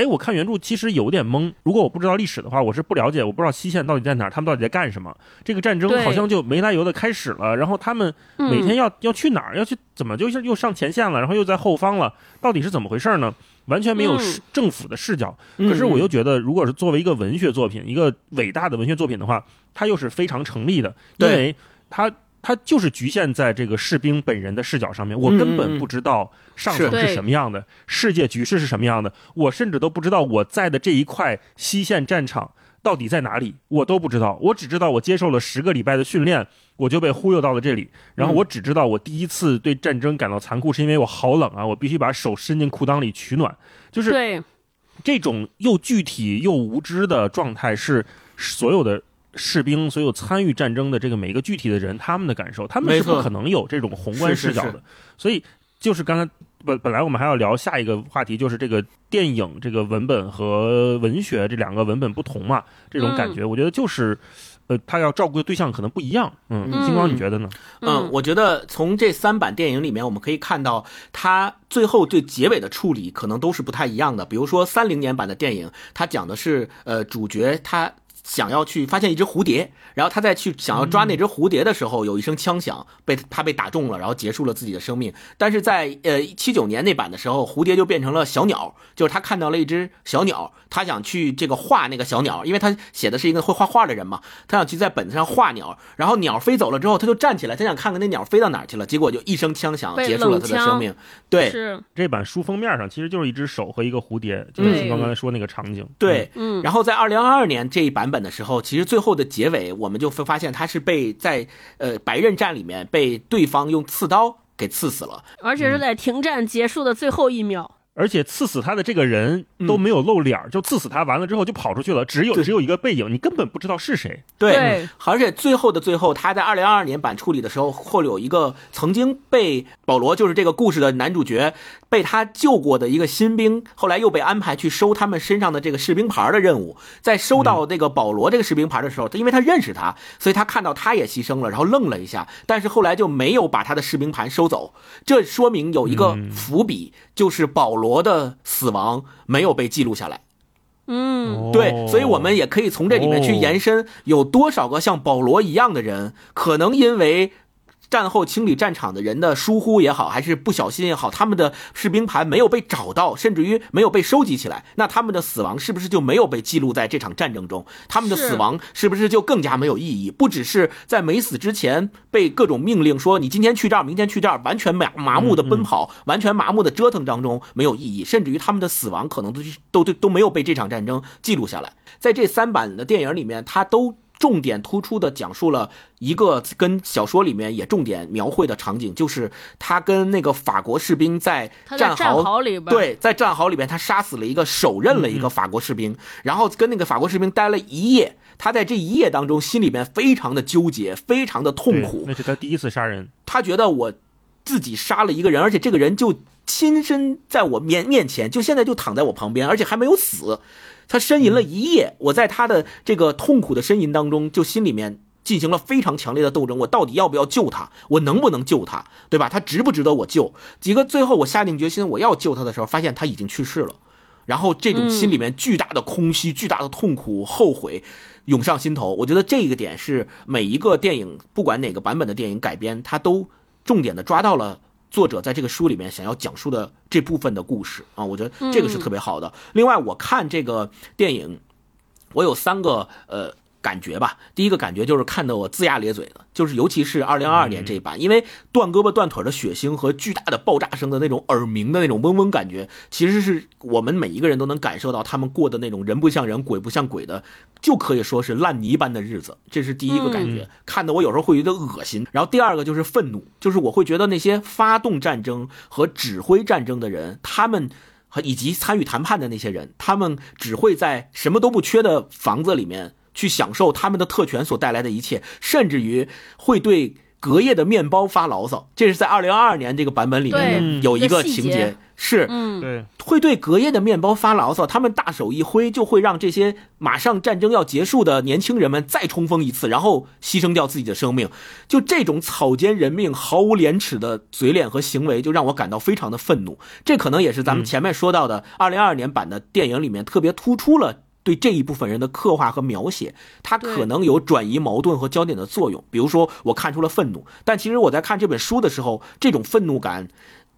哎，我看原著其实有点懵。如果我不知道历史的话，我是不了解，我不知道西线到底在哪儿，他们到底在干什么。这个战争好像就没来由的开始了，然后他们每嗯天要、要去哪儿，要去怎么就是又上前线了，然后又在后方了，到底是怎么回事呢？完全没有政府的视角。嗯可是我又觉得，如果是作为一个文学作品，一个伟大的文学作品的话，它又是非常成立的，因为它它就是局限在这个士兵本人的视角上面，我根本嗯不知道上层是是什么样的，世界局势是什么样的，我甚至都不知道我在的这一块西线战场。到底在哪里？我都不知道，我只知道我接受了十个礼拜的训练，我就被忽悠到了这里。然后我只知道我第一次对战争感到残酷，是因为我好冷啊，我必须把手伸进裤裆里取暖。就是，这种又具体又无知的状态，是所有的士兵、所有参与战争的这个每一个具体的人他们的感受，他们是不可能有这种宏观视角的。是所以，就是刚才本本来我们还要聊下一个话题，就是这个电影这个文本和文学这两个文本不同嘛，这种感觉，我觉得就是，呃，他要照顾的对象可能不一样。嗯，嗯金光你觉得呢？嗯，我觉得从这三版电影里面，我们可以看到它最后对结尾的处理可能都是不太一样的。比如说三零年版的电影，它讲的是呃主角他。想要去发现一只蝴蝶，然后他再去想要抓那只蝴蝶的时候，有一声枪响，被他被打中了，然后结束了自己的生命。但是在呃七九年那版的时候，蝴蝶就变成了小鸟，就是他看到了一只小鸟，他想去这个画那个小鸟，因为他写的是一个会画画的人嘛，他想去在本子上画鸟，然后鸟飞走了之后，他就站起来，他想看看那鸟飞到哪儿去了，结果就一声枪响，结束了他的生命。对。是，这版书封面上其实就是一只手和一个蝴蝶，就是对。金光刚才说那个场景。对，嗯，然后在二零二二年这一版本的时候，其实最后的结尾，我们就会发现他是被在呃白刃战里面被对方用刺刀给刺死了。而且是在停战结束的最后一秒，而且刺死他的这个人都没有露脸儿，就刺死他完了之后就跑出去了，只有只有一个背影，你根本不知道是谁。对，对而且最后的最后，他在二零二二年版处理的时候，会有一个曾经被保罗，就是这个故事的男主角，被他救过的一个新兵，后来又被安排去收他们身上的这个士兵牌的任务。在收到这个保罗这个士兵牌的时候，他因为他认识他，所以他看到他也牺牲了，然后愣了一下，但是后来就没有把他的士兵牌收走。这说明有一个伏笔，就是保罗的死亡没有被记录下来。嗯，对，所以我们也可以从这里面去哦延伸，有多少个像保罗一样的人，可能因为战后清理战场的人的疏忽也好，还是不小心也好，他们的士兵盘没有被找到，甚至于没有被收集起来，那他们的死亡是不是就没有被记录在这场战争中？他们的死亡是不是就更加没有意义？不只是在没死之前被各种命令说你今天去这儿，明天去这儿，完全麻麻木的奔跑，完全麻木的折腾当中没有意义，甚至于他们的死亡可能都都都都没有被这场战争记录下来。在这三版的电影里面，他都重点突出的讲述了一个跟小说里面也重点描绘的场景，就是他跟那个法国士兵在战壕壕里边，，对，在战壕里边，他杀死了一个手刃了一个法国士兵，然后跟那个法国士兵待了一夜。他在这一夜当中，心里边非常的纠结，非常的痛苦。那是他第一次杀人。他觉得我自己杀了一个人，而且这个人就亲身在我面面前，就现在就躺在我旁边，而且还没有死。他呻吟了一夜，我在他的这个痛苦的呻吟当中，就心里面进行了非常强烈的斗争。我到底要不要救他？我能不能救他？对吧？他值不值得我救？几个最后我下定决心我要救他的时候，发现他已经去世了。然后这种心里面巨大的空虚、巨大的痛苦、后悔涌上心头。我觉得这个点是每一个电影，不管哪个版本的电影改编，它都重点的抓到了作者在这个书里面想要讲述的这部分的故事啊。我觉得这个是特别好的。另外，我看这个电影，我有三个呃。感觉吧，第一个感觉就是看得我龇牙咧嘴的，就是尤其是二零二二年这一版，因为断胳膊断腿的血腥和巨大的爆炸声的那种耳鸣的那种嗡嗡感觉，其实是我们每一个人都能感受到他们过的那种人不像人、鬼不像鬼的，就可以说是烂泥般的日子。这是第一个感觉，看得我有时候会有点恶心。然后第二个就是愤怒，就是我会觉得那些发动战争和指挥战争的人，他们。和以及参与谈判的那些人，他们只会在什么都不缺的房子里面去享受他们的特权所带来的一切，甚至于会对隔夜的面包发牢骚。这是在二零二二年这个版本里面有一个情节，是嗯，对，会对隔夜的面包发牢骚，他们大手一挥，就会让这些马上战争要结束的年轻人们再冲锋一次，然后牺牲掉自己的生命。就这种草菅人命、毫无廉耻的嘴脸和行为，就让我感到非常的愤怒。这可能也是咱们前面说到的二零二二年版的电影里面特别突出了。对这一部分人的刻画和描写，它可能有转移矛盾和焦点的作用。比如说，我看出了愤怒，但其实我在看这本书的时候，这种愤怒感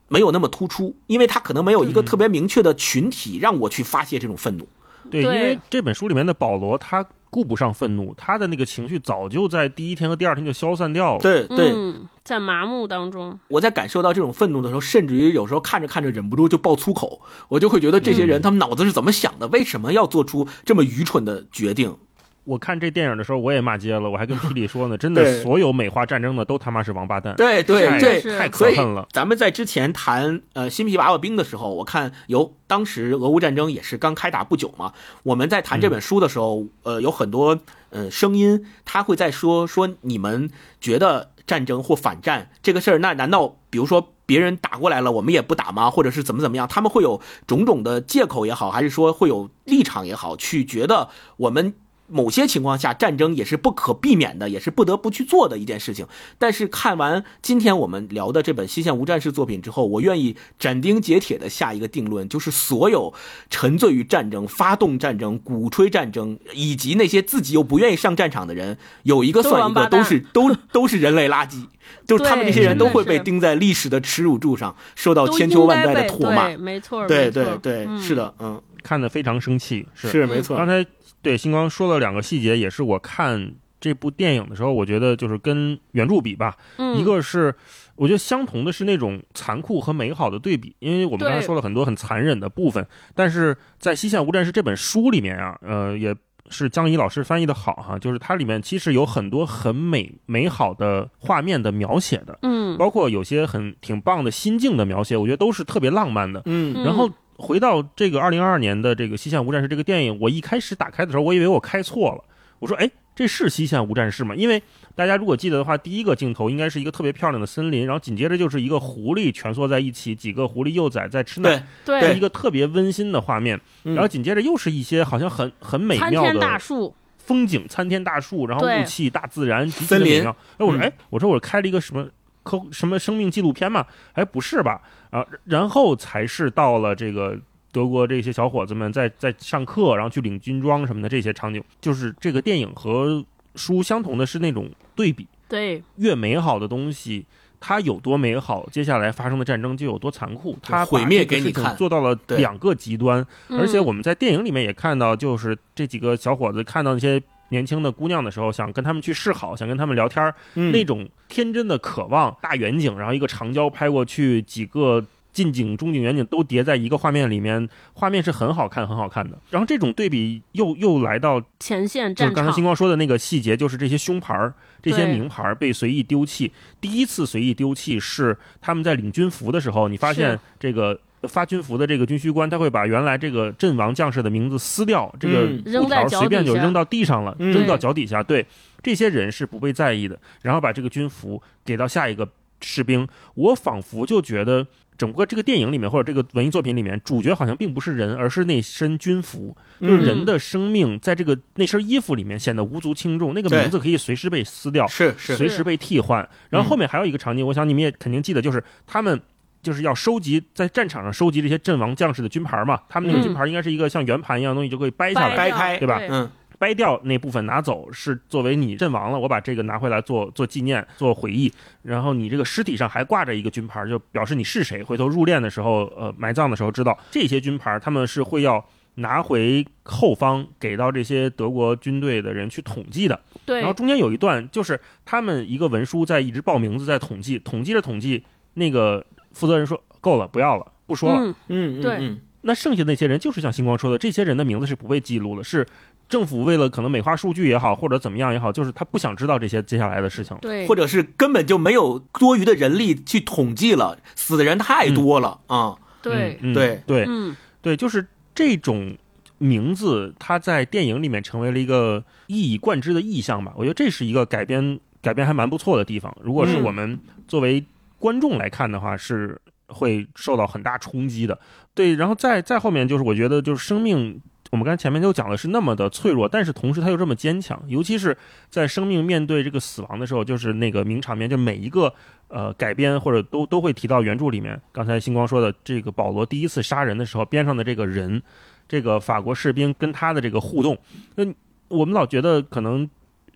没有那么突出，因为他可能没有一个特别明确的群体让我去发泄这种愤怒。对，因为这本书里面的保罗他顾不上愤怒，他的那个情绪早就在第一天和第二天就消散掉了。对对，嗯，在麻木当中，我在感受到这种愤怒的时候，甚至于有时候看着看着忍不住就爆粗口，我就会觉得这些人他们脑子是怎么想的？为什么要做出这么愚蠢的决定？我看这电影的时候，我也骂街了，我还跟霹雳说呢，真的，所有美化战争的都他妈是王八蛋。对对太对，太可恨了。咱们在之前谈呃新皮娃娃兵的时候，我看有当时俄乌战争也是刚开打不久嘛，我们在谈这本书的时候，呃，有很多呃声音，他会在说说你们觉得战争或反战这个事儿，那难道比如说？别人打过来了，我们也不打吗？或者是怎么怎么样？他们会有种种的借口也好，还是说会有立场也好，去觉得我们。某些情况下，战争也是不可避免的，也是不得不去做的一件事情。但是看完今天我们聊的这本《西线无战事》作品之后，我愿意斩钉截铁的下一个定论，就是所有沉醉于战争、发动战争、鼓吹战争，以及那些自己又不愿意上战场的人，有一个算一个，都是都都是人类垃圾。就是他们这些人都会被钉在历史的耻辱柱上，受到千秋万代的唾骂。没错，对对对，是的，嗯，看得非常生气，是是没错。刚才。对，星光说了两个细节，也是我看这部电影的时候，我觉得就是跟原著比吧。嗯，一个是我觉得相同的是那种残酷和美好的对比，因为我们刚才说了很多很残忍的部分，但是在《西线无战事》这本书里面啊，呃，也是江怡老师翻译的好哈，就是它里面其实有很多很美美好的画面的描写的，嗯，包括有些很挺棒的心境的描写，我觉得都是特别浪漫的，嗯，然后。回到这个二零二二年的这个《西线无战事》这个电影，我一开始打开的时候，我以为我开错了。我说：“哎，这是《西线无战事》吗？”因为大家如果记得的话，第一个镜头应该是一个特别漂亮的森林，然后紧接着就是一个狐狸蜷缩在一起，几个狐狸幼崽在吃奶，对，一个特别温馨的画面。然后紧接着又是一些好像很很美妙的大树风景，参天大树，然后雾气、大自然，极其美妙。哎，我说：“哎，我说我开了一个什么科什么生命纪录片嘛？哎，不是吧？啊，然后才是到了这个。”德国这些小伙子们在在上课，然后去领军装什么的这些场景，就是这个电影和书相同的是那种对比。对，越美好的东西，它有多美好，接下来发生的战争就有多残酷。它毁灭给你看，做到了两个极端。而且我们在电影里面也看到，就是这几个小伙子看到那些年轻的姑娘的时候，想跟他们去示好，想跟他们聊天儿那种天真的渴望。大远景，然后一个长焦拍过去，几个。近景、中景、远景都叠在一个画面里面，画面是很好看、很好看的。然后这种对比又又来到前线，就是刚才星光说的那个细节，就是这些胸牌儿、这些名牌被随意丢弃。第一次随意丢弃是他们在领军服的时候，你发现这个发军服的这个军需官，他会把原来这个阵亡将士的名字撕掉，这个布条随便就扔到地上了，扔到脚底下。对，这些人是不被在意的。然后把这个军服给到下一个士兵，我仿佛就觉得。整个这个电影里面或者这个文艺作品里面，主角好像并不是人，而是那身军服。就是人的生命在这个那身衣服里面显得无足轻重。那个名字可以随时被撕掉，是是，随时被替换。然后后面还有一个场景，我想你们也肯定记得，就是他们就是要收集在战场上收集这些阵亡将士的军牌嘛。他们那个军牌应该是一个像圆盘一样的东西，就可以掰下来、掰开，对吧？嗯。掰掉那部分拿走，是作为你阵亡了，我把这个拿回来做做纪念、做回忆。然后你这个尸体上还挂着一个军牌，就表示你是谁。回头入殓的时候，呃，埋葬的时候知道这些军牌，他们是会要拿回后方给到这些德国军队的人去统计的。对。然后中间有一段就是他们一个文书在一直报名字，在统计，统计着统计，那个负责人说够了，不要了，不说了。嗯嗯，对。那剩下那些人就是像星光说的，这些人的名字是不被记录的，是。政府为了可能美化数据也好，或者怎么样也好，就是他不想知道这些接下来的事情，对，或者是根本就没有多余的人力去统计了，死的人太多了啊！对对对，嗯，对，就是这种名字，它在电影里面成为了一个一以贯之的意象吧。我觉得这是一个改编改编还蛮不错的地方。如果是我们作为观众来看的话，是会受到很大冲击的。对，然后再再后面就是我觉得就是生命。我们刚才前面都讲的是那么的脆弱，但是同时他又这么坚强，尤其是在生命面对这个死亡的时候，就是那个名场面，就每一个呃改编或者都都会提到原著里面。刚才星光说的这个保罗第一次杀人的时候，边上的这个人，这个法国士兵跟他的这个互动，那我们老觉得可能。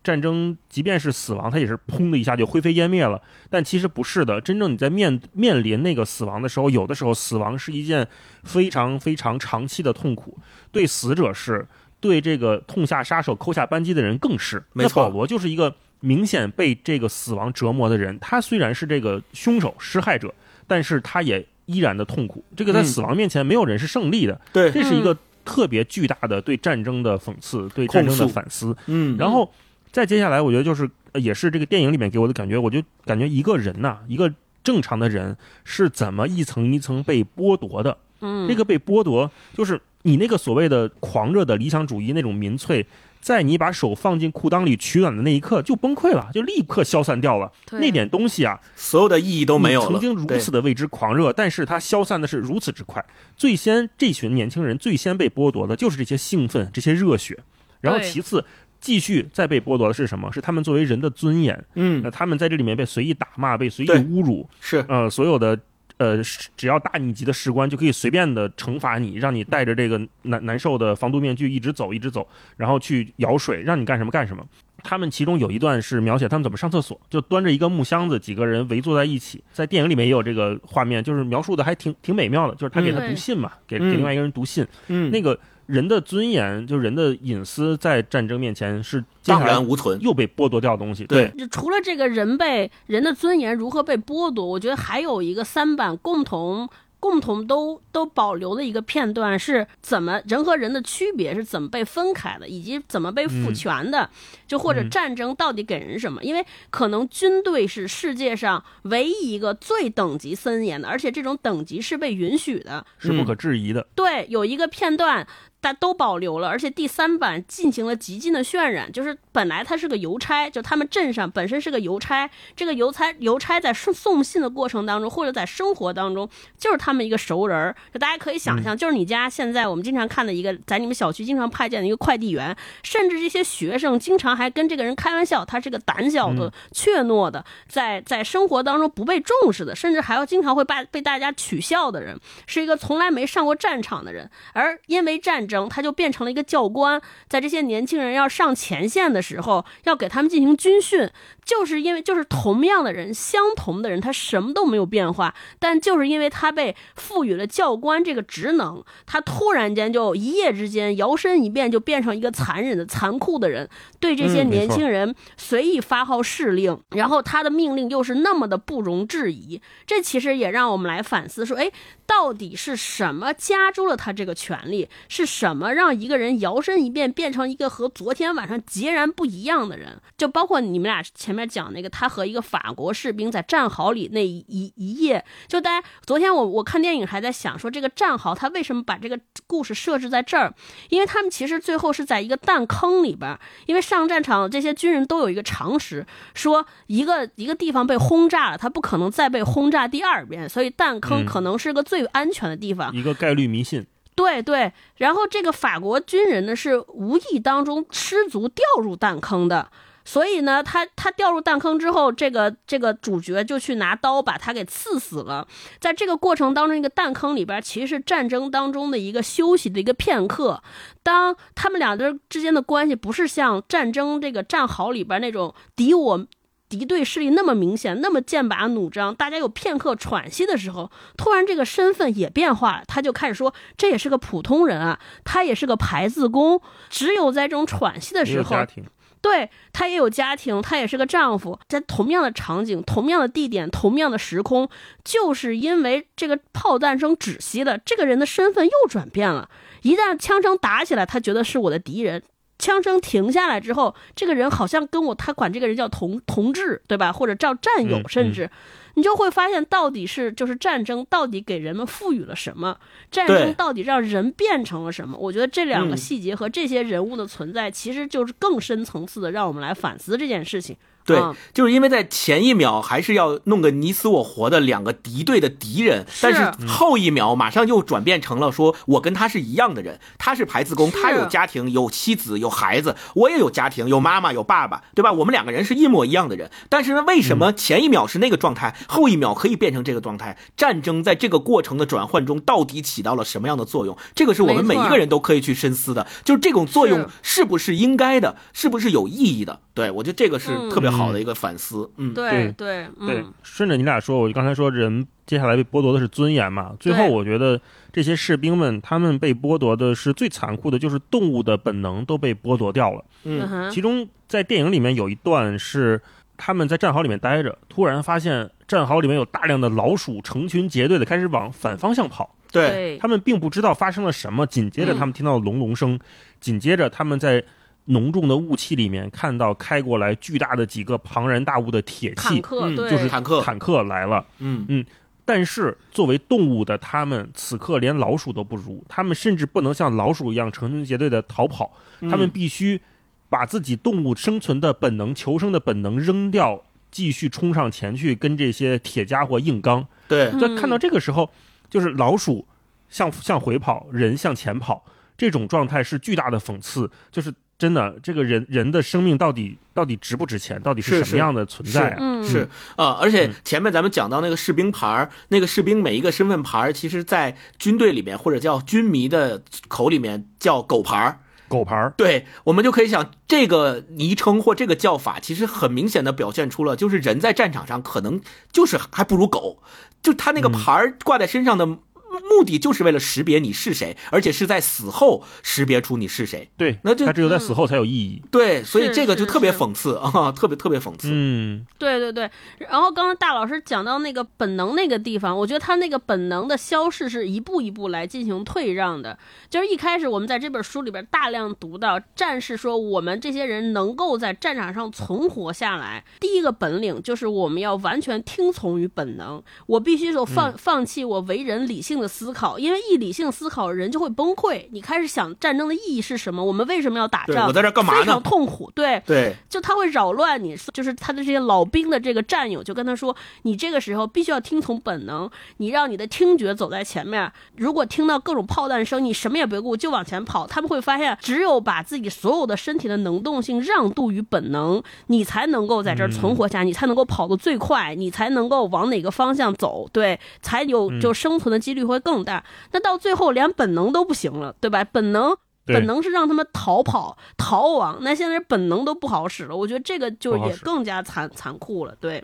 战争即便是死亡，它也是砰的一下就灰飞烟灭了。但其实不是的，真正你在面面临那个死亡的时候，有的时候死亡是一件非常非常长期的痛苦。对死者是，对这个痛下杀手、扣下扳机的人更是。没错，保罗就是一个明显被这个死亡折磨的人。他虽然是这个凶手、施害者，但是他也依然的痛苦。这个在死亡面前，没有人是胜利的。对，这是一个特别巨大的对战争的讽刺，对战争的反思。嗯，然后。再接下来，我觉得就是也是这个电影里面给我的感觉，我就感觉一个人呐，一个正常的人是怎么一层一层被剥夺的。嗯，这个被剥夺，就是你那个所谓的狂热的理想主义那种民粹，在你把手放进裤裆里取暖的那一刻就崩溃了，就立刻消散掉了。对那点东西啊，所有的意义都没有了。曾经如此的为之狂热，但是它消散的是如此之快。最先这群年轻人最先被剥夺的就是这些兴奋、这些热血，然后其次继续再被剥夺的是什么？是他们作为人的尊严。嗯那，他们在这里面被随意打骂、被随意侮辱，是呃，所有的呃，只要大你级的士官就可以随便的惩罚你，让你戴着这个难难受的防毒面具一直走一直走，然后去舀水，让你干什么干什么。他们其中有一段是描写他们怎么上厕所，就端着一个木箱子，几个人围坐在一起。在电影里面也有这个画面，就是描述的还挺挺美妙的，就是他给他嗯读信嘛，给嗯给另外一个人读信。嗯，那个人的尊严，就是人的隐私，在战争面前是荡然无存。又被剥夺掉的东西。对就除了这个人被人的尊严如何被剥夺，我觉得还有一个三版共同。共同都都保留的一个片段是怎么人和人的区别是怎么被分开的，以及怎么被赋嗯权的，就或者嗯战争到底给人什么？因为可能军队是世界上唯一一个最等级森严的，而且这种等级是被允许的。是不可质疑的。对，有一个片段。大家都保留了，而且第三版进行了极尽的渲染。就是本来他是个邮差，就他们镇上本身是个邮差，这个邮差邮差在送送信的过程当中，或者在生活当中，就是他们一个熟人儿。就大家可以想象，就是你家现在我们经常看的一个，在你们小区经常派件的一个快递员，甚至这些学生经常还跟这个人开玩笑，他是个胆小的、怯懦的，在在生活当中不被重视的，甚至还要经常会被被大家取笑的人，是一个从来没上过战场的人，而因为战争，他就变成了一个教官，在这些年轻人要上前线的时候，要给他们进行军训，就是因为就是同样的人，相同的人，他什么都没有变化，但就是因为他被赋予了教官这个职能，他突然间就一夜之间摇身一变，就变成一个残忍的、残酷的人，对这些年轻人随意发号施令，然后他的命令又是那么的不容置疑，这其实也让我们来反思说，哎，到底是什么加诸了他这个权利？是什么让一个人摇身一变变成一个和昨天晚上截然不一样的人？就包括你们俩前面讲那个，他和一个法国士兵在战壕里那一一一夜，就大家昨天我我看电影还在想说，这个战壕他为什么把这个故事设置在这儿？因为他们其实最后是在一个弹坑里边儿，因为上战场这些军人都有一个常识，说一个一个地方被轰炸了，他不可能再被轰炸第二遍，所以弹坑嗯可能是个最安全的地方。一个概率迷信。对对，然后这个法国军人呢是无意当中失足掉入弹坑的，所以呢，他他掉入弹坑之后，这个这个主角就去拿刀把他给刺死了。在这个过程当中，一个弹坑里边其实是战争当中的一个休息的一个片刻。当他们俩的之间的关系不是像战争这个战壕里边那种敌我。敌对势力那么明显，那么剑拔弩张，大家有片刻喘息的时候，突然这个身份也变化，他就开始说这也是个普通人啊，他也是个排字工，只有在这种喘息的时候家，庭，对他也有家庭，他也是个丈夫，在同样的场景、同样的地点、同样的时空，就是因为这个炮弹声止息了，这个人的身份又转变了。一旦枪声打起来，他觉得是我的敌人；枪声停下来之后，这个人好像跟我，他管这个人叫同同志，对吧？或者叫战友，嗯甚至。你就会发现，到底是就是战争到底给人们赋予了什么？战争到底让人变成了什么？我觉得这两个嗯细节和这些人物的存在，其实就是更深层次的，让我们来反思这件事情。对啊，就是因为在前一秒还是要弄个你死我活的两个敌对的敌人，但是后一秒马上又转变成了说我跟他是一样的人，他是排字工，他有家庭，有妻子，有孩子，我也有家庭，有妈妈，有爸爸，对吧？我们两个人是一模一样的人，但是呢，为什么前一秒是那个状态，后一秒可以变成这个状态？战争在这个过程的转换中到底起到了什么样的作用？这个是我们每一个人都可以去深思的，就是这种作用是。是不是应该的，是不是有意义的？对我觉得这个是嗯特别好的一个反思。嗯，对对对，对嗯，，顺着你俩说，我就刚才说人接下来被剥夺的是尊严嘛。最后我觉得这些士兵们，他们被剥夺的是最残酷的，就是动物的本能都被剥夺掉了。嗯哼，其中在电影里面有一段是他们在战壕里面待着，突然发现战壕里面有大量的老鼠成群结队的开始往反方向跑。对，对他们并不知道发生了什么，紧接着他们听到隆隆声，紧接着他们在浓重的雾气里面看到开过来巨大的几个庞然大物的铁器，坦克，嗯，就是坦克，坦克来了。嗯但是作为动物的他们，此刻连老鼠都不如，他们甚至不能像老鼠一样成群结队的逃跑，他们必须把自己动物生存的本能、求生的本能扔掉，继续冲上前去跟这些铁家伙硬刚。对，嗯在看到这个时候，就是老鼠向向回跑，人向前跑，这种状态是巨大的讽刺。就是真的，这个人人的生命到底到底值不值钱？到底是什么样的存在啊？嗯是啊、而且前面咱们讲到那个士兵牌儿，那个士兵每一个身份牌儿，其实在军队里面或者叫军迷的口里面叫狗牌儿。狗牌儿，对，我们就可以想，这个昵称或这个叫法，其实很明显的表现出了，就是人在战场上可能就是还不如狗，就他那个牌儿挂在身上的目的，就是为了识别你是谁，而且是在死后识别出你是谁。对，那就他只有在死后才有意义。对，所以这个就特别是讽刺啊，特别特别讽刺。嗯，对对对，然后刚刚大老师讲到那个本能那个地方，我觉得他那个本能的消逝是一步一步来进行退让的。就是一开始我们在这本书里边大量读到战士说，我们这些人能够在战场上存活下来，第一个本领就是我们要完全听从于本能，我必须说放、放弃我为人理性的思考，因为一理性思考人就会崩溃，你开始想战争的意义是什么，我们为什么要打仗，我在这干嘛呢非常痛苦，对。对，就他会扰乱你，就是他的这些老兵的这个战友就跟他说，你这个时候必须要听从本能，你让你的听觉走在前面。如果听到各种炮弹声，你什么也别顾，就往前跑。他们会发现，只有把自己所有的身体的能动性让渡于本能，你才能够在这儿存活下，你才能够跑得最快，你才能够往哪个方向走，对，才有就生存的几率会更大。那到最后连本能都不行了，对吧？本能。本能是让他们逃跑、逃亡，那现在本能都不好使了，我觉得这个就也更加残残酷了。对，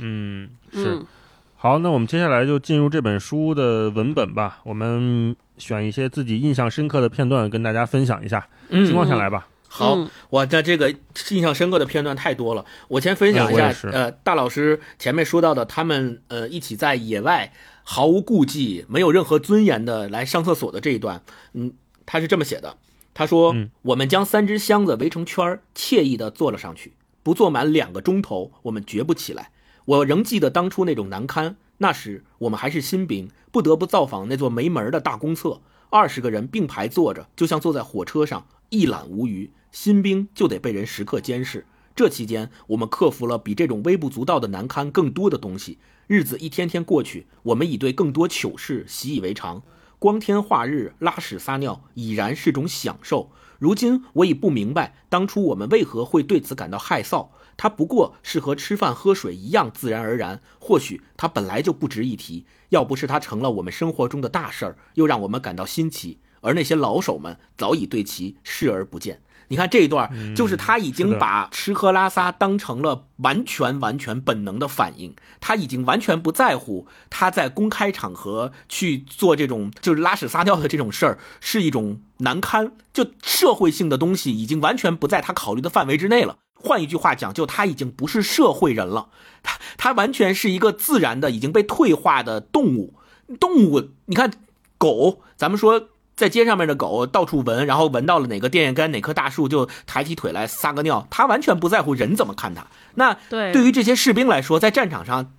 嗯，是。嗯好，那我们接下来就进入这本书的文本吧。我们选一些自己印象深刻的片段跟大家分享一下。嗯情况下来吧。好我的，这个印象深刻的片段太多了。我先分享一下呃，大老师前面说到的，他们呃一起在野外毫无顾忌、没有任何尊严的来上厕所的这一段，嗯，他是这么写的，他说：“嗯我们将三只箱子围成圈儿，惬意地坐了上去，不坐满两个钟头，我们绝不起来。我仍记得当初那种难堪，那时我们还是新兵，不得不造访那座没门的大公厕。二十个人并排坐着，就像坐在火车上，一览无余。新兵就得被人时刻监视。这期间，我们克服了比这种微不足道的难堪更多的东西。日子一天天过去，我们已对更多糗事习以为常。光天化日拉屎撒尿已然是种享受。如今我已不明白，当初我们为何会对此感到害臊。它不过是和吃饭喝水一样自然而然。或许它本来就不值一提，要不是它成了我们生活中的大事儿，又让我们感到新奇，而那些老手们早已对其视而不见。你看这一段，就是他已经把吃喝拉撒当成了完全完全本能的反应，他已经完全不在乎他在公开场合去做这种就是拉屎撒尿的这种事儿是一种难堪，就社会性的东西已经完全不在他考虑的范围之内了。换一句话讲，就他已经不是社会人了，他他完全是一个自然的已经被退化的动物。动物，你看狗，咱们说在街上面的狗到处闻，然后闻到了哪个电线杆、哪棵大树就抬起腿来撒个尿，它完全不在乎人怎么看它。那对对于这些士兵来说，在战场上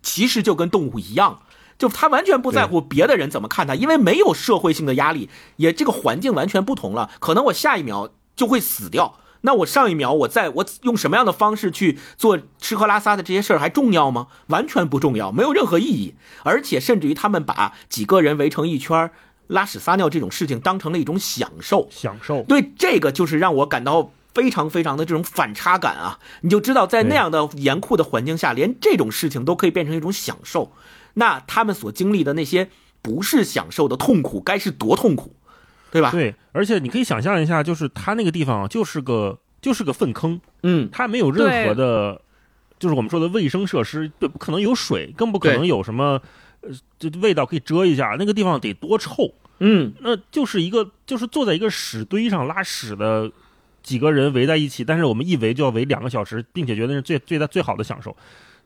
其实就跟动物一样，就他完全不在乎别的人怎么看他，因为没有社会性的压力，也这个环境完全不同了，可能我下一秒就会死掉。那我上一秒我在我用什么样的方式去做吃喝拉撒的这些事儿还重要吗？完全不重要，没有任何意义。而且甚至于他们把几个人围成一圈儿拉屎撒尿这种事情当成了一种享受，享受。对，这个就是让我感到非常非常的这种反差感啊！你就知道，在那样的严酷的环境下，连这种事情都可以变成一种享受，那他们所经历的那些不是享受的痛苦，该是多痛苦，对吧？对，而且你可以想象一下，就是他那个地方啊就是个就是个粪坑，嗯，它没有任何的，就是我们说的卫生设施，对，不可能有水，更不可能有什么，呃，这味道可以遮一下，那个地方得多臭，嗯，那就是一个就是坐在一个屎堆上拉屎的几个人围在一起，但是我们一围就要围两个小时，并且觉得是最最大最好的享受，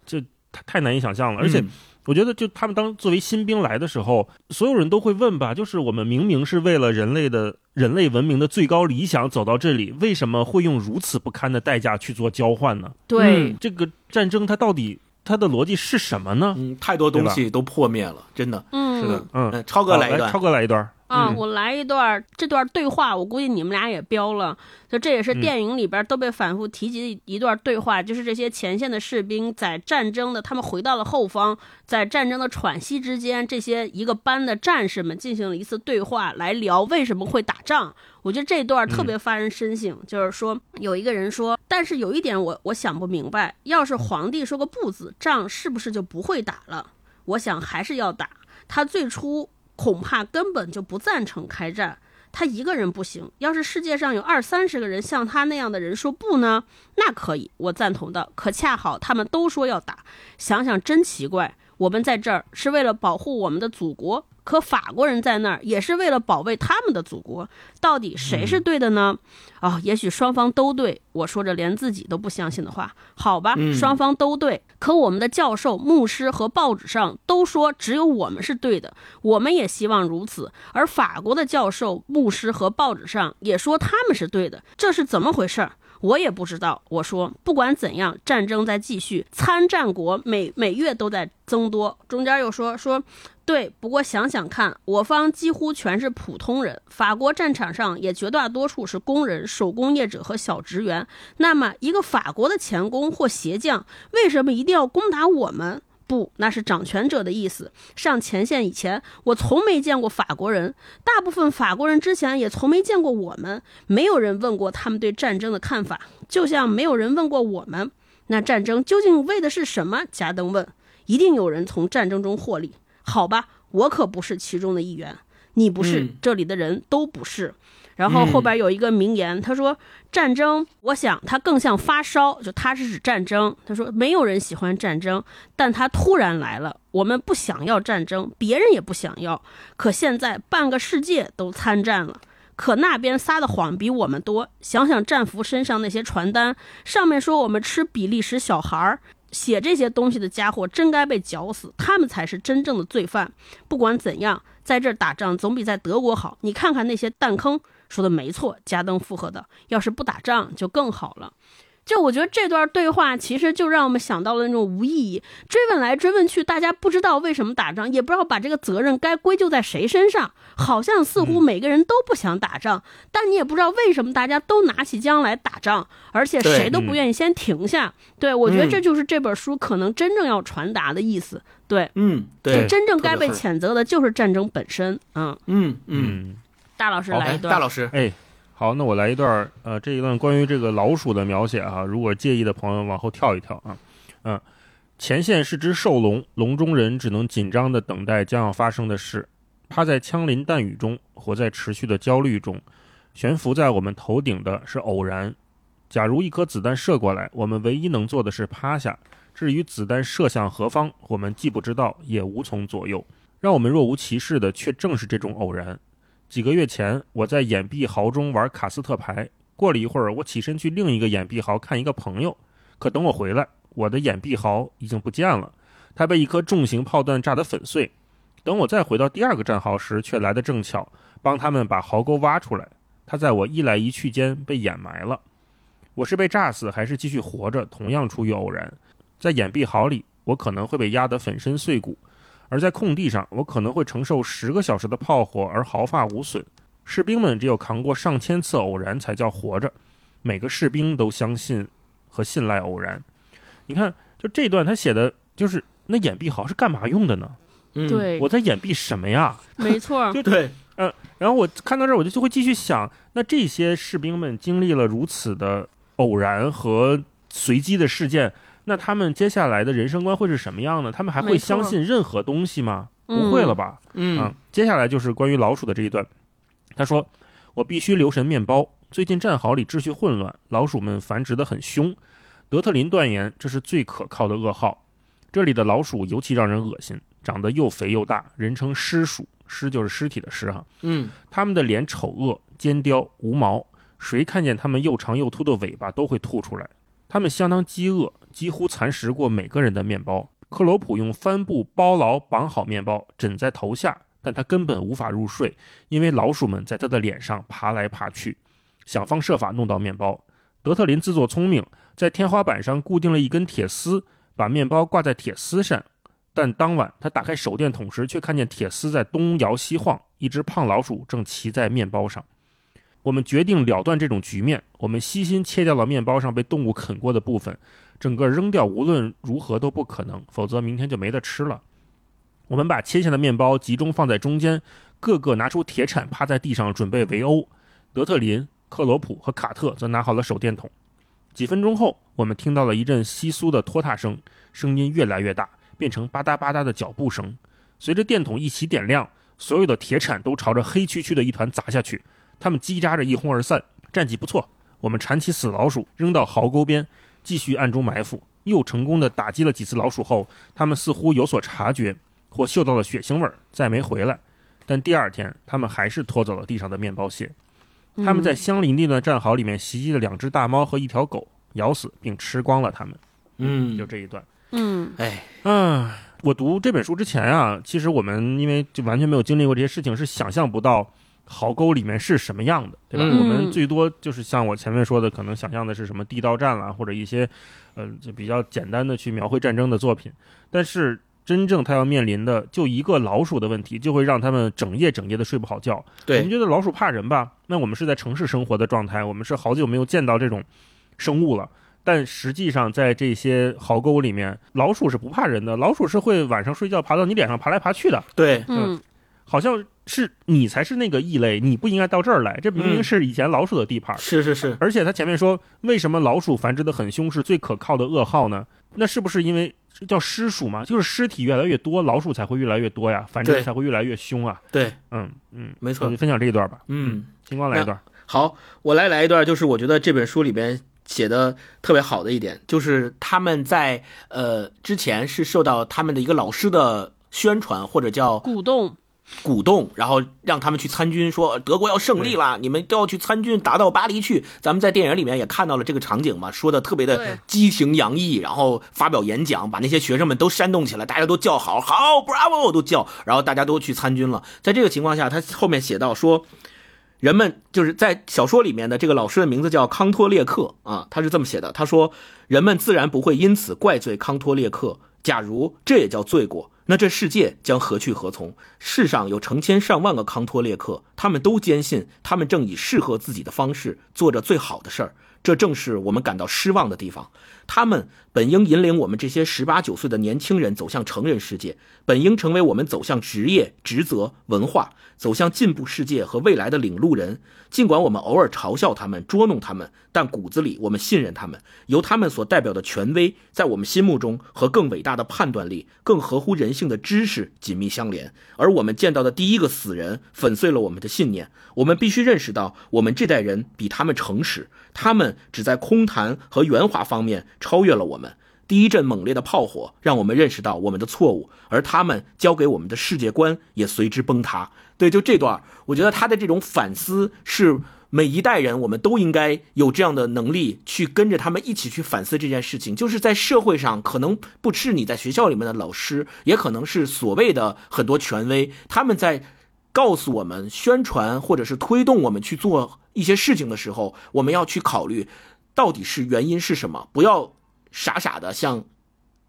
这太太难以想象了。而且嗯我觉得，就他们当作为新兵来的时候，所有人都会问吧，就是我们明明是为了人类的人类文明的最高理想走到这里，为什么会用如此不堪的代价去做交换呢？对，嗯这个战争它到底它的逻辑是什么呢？嗯，太多东西都破灭了，真的。嗯，是的，嗯，嗯，超哥来一段超。哥来一段。啊，嗯我来一段儿这段对话，我估计你们俩也标了，就这也是嗯电影里边都被反复提及的一段对话，就是这些前线的士兵在战争的，他们回到了后方，在战争的喘息之间，这些一个班的战士们进行了一次对话，来聊为什么会打仗。我觉得这段特别发人深省，就是说有一个人说，但是有一点我我想不明白，要是皇帝说个不字，仗是不是就不会打了？我想还是要打。他最初恐怕根本就不赞成开战。他一个人不行，要是世界上有二三十个人像他那样的人说不呢，那可以，我赞同的。可恰好他们都说要打，想想真奇怪。我们在这儿是为了保护我们的祖国，可法国人在那儿也是为了保卫他们的祖国。到底谁是对的呢？哦、也许双方都对。我说着连自己都不相信的话，好吧，嗯双方都对。可我们的教授、牧师和报纸上都说只有我们是对的，我们也希望如此。而法国的教授、牧师和报纸上也说他们是对的，这是怎么回事儿？我也不知道。我说，不管怎样，战争在继续，参战国每每月都在增多。中间又说说，对，不过想想看，我方几乎全是普通人，法国战场上也绝大多数是工人、手工业者和小职员。那么，一个法国的钳工或鞋匠，为什么一定要攻打我们？不，那是掌权者的意思。上前线以前，我从没见过法国人，大部分法国人之前也从没见过我们，没有人问过他们对战争的看法，就像没有人问过我们。那战争究竟为的是什么？加登问。一定有人从战争中获利，好吧，我可不是其中的一员，你不是，嗯这里的人都不是。然后后边有一个名言，他说：“战争，我想它更像发烧，就它是指战争。他说没有人喜欢战争，但它突然来了，我们不想要战争，别人也不想要。可现在半个世界都参战了，可那边撒的谎比我们多。想想战俘身上那些传单，上面说我们吃比利时小孩儿。”写这些东西的家伙真该被绞死，他们才是真正的罪犯。不管怎样，在这儿打仗总比在德国好。你看看那些弹坑，说的没错。加登附和的，要是不打仗就更好了。就我觉得这段对话其实就让我们想到了那种无意义追问来追问去，大家不知道为什么打仗，也不知道把这个责任该归咎在谁身上。好像似乎每个人都不想打仗，但你也不知道为什么大家都拿起枪来打仗，而且谁都不愿意先停下。对我觉得这就是这本书可能真正要传达的意思。对，嗯，对，真正该被谴责的就是战争本身。嗯，嗯嗯，嗯，大老师来一段。大老师，哎，好，那我来一段儿，呃，这一段关于这个老鼠的描写啊、如果介意的朋友往后跳一跳啊，嗯、前线是只兽龙，笼中人只能紧张地等待将要发生的事，趴在枪林弹雨中，活在持续的焦虑中，悬浮在我们头顶的是偶然。假如一颗子弹射过来，我们唯一能做的是趴下。至于子弹射向何方，我们既不知道，也无从左右。让我们若无其事的，却正是这种偶然。几个月前，我在掩蔽壕中玩卡斯特牌。过了一会儿，我起身去另一个掩蔽壕看一个朋友。可等我回来，我的掩蔽壕已经不见了，它被一颗重型炮弹炸得粉碎。等我再回到第二个战壕时，却来得正巧，帮他们把壕沟挖出来。它在我一来一去间被掩埋了。我是被炸死还是继续活着，同样出于偶然。在掩蔽壕里，我可能会被压得粉身碎骨。而在空地上，我可能会承受十个小时的炮火而毫发无损。士兵们只有扛过上千次偶然，才叫活着。每个士兵都相信和信赖偶然。你看，就这段他写的就是那掩蔽壕是干嘛用的呢？嗯，对，我在掩蔽什么呀？没错。就 对，嗯然后我看到这儿，我就就会继续想，那这些士兵们经历了如此的偶然和随机的事件，那他们接下来的人生观会是什么样呢？他们还会相信任何东西吗？嗯不会了吧？嗯啊，接下来就是关于老鼠的这一段。他说：“我必须留神面包。最近战壕里秩序混乱，老鼠们繁殖得很凶。德特林断言这是最可靠的噩耗。这里的老鼠尤其让人恶心，长得又肥又大，人称尸鼠，尸就是尸体的尸哈。嗯它们的脸丑恶、尖雕、无毛，谁看见它们又长又秃的尾巴都会吐出来。他们相当饥饿，几乎蚕食过每个人的面包。克罗普用帆布包牢绑好面包，枕在头下，但他根本无法入睡，因为老鼠们在他的脸上爬来爬去，想方设法弄到面包。德特林自作聪明，在天花板上固定了一根铁丝，把面包挂在铁丝上，但当晚他打开手电筒时，却看见铁丝在东摇西晃，一只胖老鼠正骑在面包上。我们决定了断这种局面，我们悉心切掉了面包上被动物啃过的部分，整个扔掉无论如何都不可能，否则明天就没得吃了。我们把切下的面包集中放在中间，个个拿出铁铲趴在地上准备围殴。德特林、克罗普和卡特则拿好了手电筒。几分钟后，我们听到了一阵窸窣的拖沓声，声音越来越大，变成吧嗒吧嗒的脚步声。随着电筒一起点亮，所有的铁铲都朝着黑黢黢的一团砸下去，它们叽喳着一哄而散。战绩不错，我们铲起死老鼠扔到壕沟边，继续暗中埋伏。又成功的打击了几次老鼠后，他们似乎有所察觉。或嗅到了血腥味儿，再没回来。但第二天，他们还是拖走了地上的面包屑。他们在相邻地段战壕里面袭击了两只大猫和一条狗，咬死并吃光了它们。嗯，就这一段。嗯，哎，嗯，我读这本书之前啊，其实我们因为就完全没有经历过这些事情，是想象不到壕沟里面是什么样的，对吧？嗯我们最多就是像我前面说的，可能想象的是什么地道战啦，或者一些呃就比较简单的去描绘战争的作品，但是。真正他要面临的就一个老鼠的问题，就会让他们整夜整夜的睡不好觉。我们，觉得老鼠怕人吧？那我们是在城市生活的状态，我们是好久没有见到这种生物了。但实际上，在这些壕沟里面，老鼠是不怕人的，老鼠是会晚上睡觉爬到你脸上爬来爬去的。对，嗯，好像是你才是那个异类，你不应该到这儿来，这明明嗯是以前老鼠的地盘。是是是，而且他前面说，为什么老鼠繁殖的很凶是最可靠的噩耗呢？那是不是因为叫尸鼠嘛？就是尸体越来越多，老鼠才会越来越多呀，繁殖对才会越来越凶啊。对，嗯嗯，没错我就分享这一段吧。嗯，星光来一段。好，我来来一段，就是我觉得这本书里边写的特别好的一点，就是他们在呃之前是受到他们的一个老师的宣传或者叫鼓动，鼓动，然后让他们去参军，说德国要胜利了，你们都要去参军，打到巴黎去。咱们在电影里面也看到了这个场景嘛，说的特别的激情洋溢，然后发表演讲，把那些学生们都煽动起来，大家都叫好，好，bravo 都叫，然后大家都去参军了。在这个情况下，他后面写到说。人们就是在小说里面的这个老师的名字叫康托列克啊，他是这么写的。他说：“人们自然不会因此怪罪康托列克。假如这也叫罪过，那这世界将何去何从？世上有成千上万个康托列克，他们都坚信他们正以适合自己的方式做着最好的事儿。这正是我们感到失望的地方。他们本应引领我们这些十八九岁的年轻人走向成人世界，本应成为我们走向职业、职责、文化、走向进步世界和未来的领路人。尽管我们偶尔嘲笑他们、捉弄他们，但骨子里我们信任他们。由他们所代表的权威，在我们心目中和更伟大的判断力、更合乎人性的知识紧密相连。而我们见到的第一个死人，粉碎了我们的信念。我们必须认识到，我们这代人比他们诚实，他们只在空谈和圆滑方面超越了我们。第一阵猛烈的炮火让我们认识到我们的错误，而他们教给我们的世界观也随之崩塌。对，就这段，我觉得他的这种反思是每一代人我们都应该有这样的能力，去跟着他们一起去反思这件事情。就是在社会上，可能不是你在学校里面的老师，也可能是所谓的很多权威，他们在告诉我们、宣传或者是推动我们去做一些事情的时候，我们要去考虑到底是原因是什么，不要傻傻的像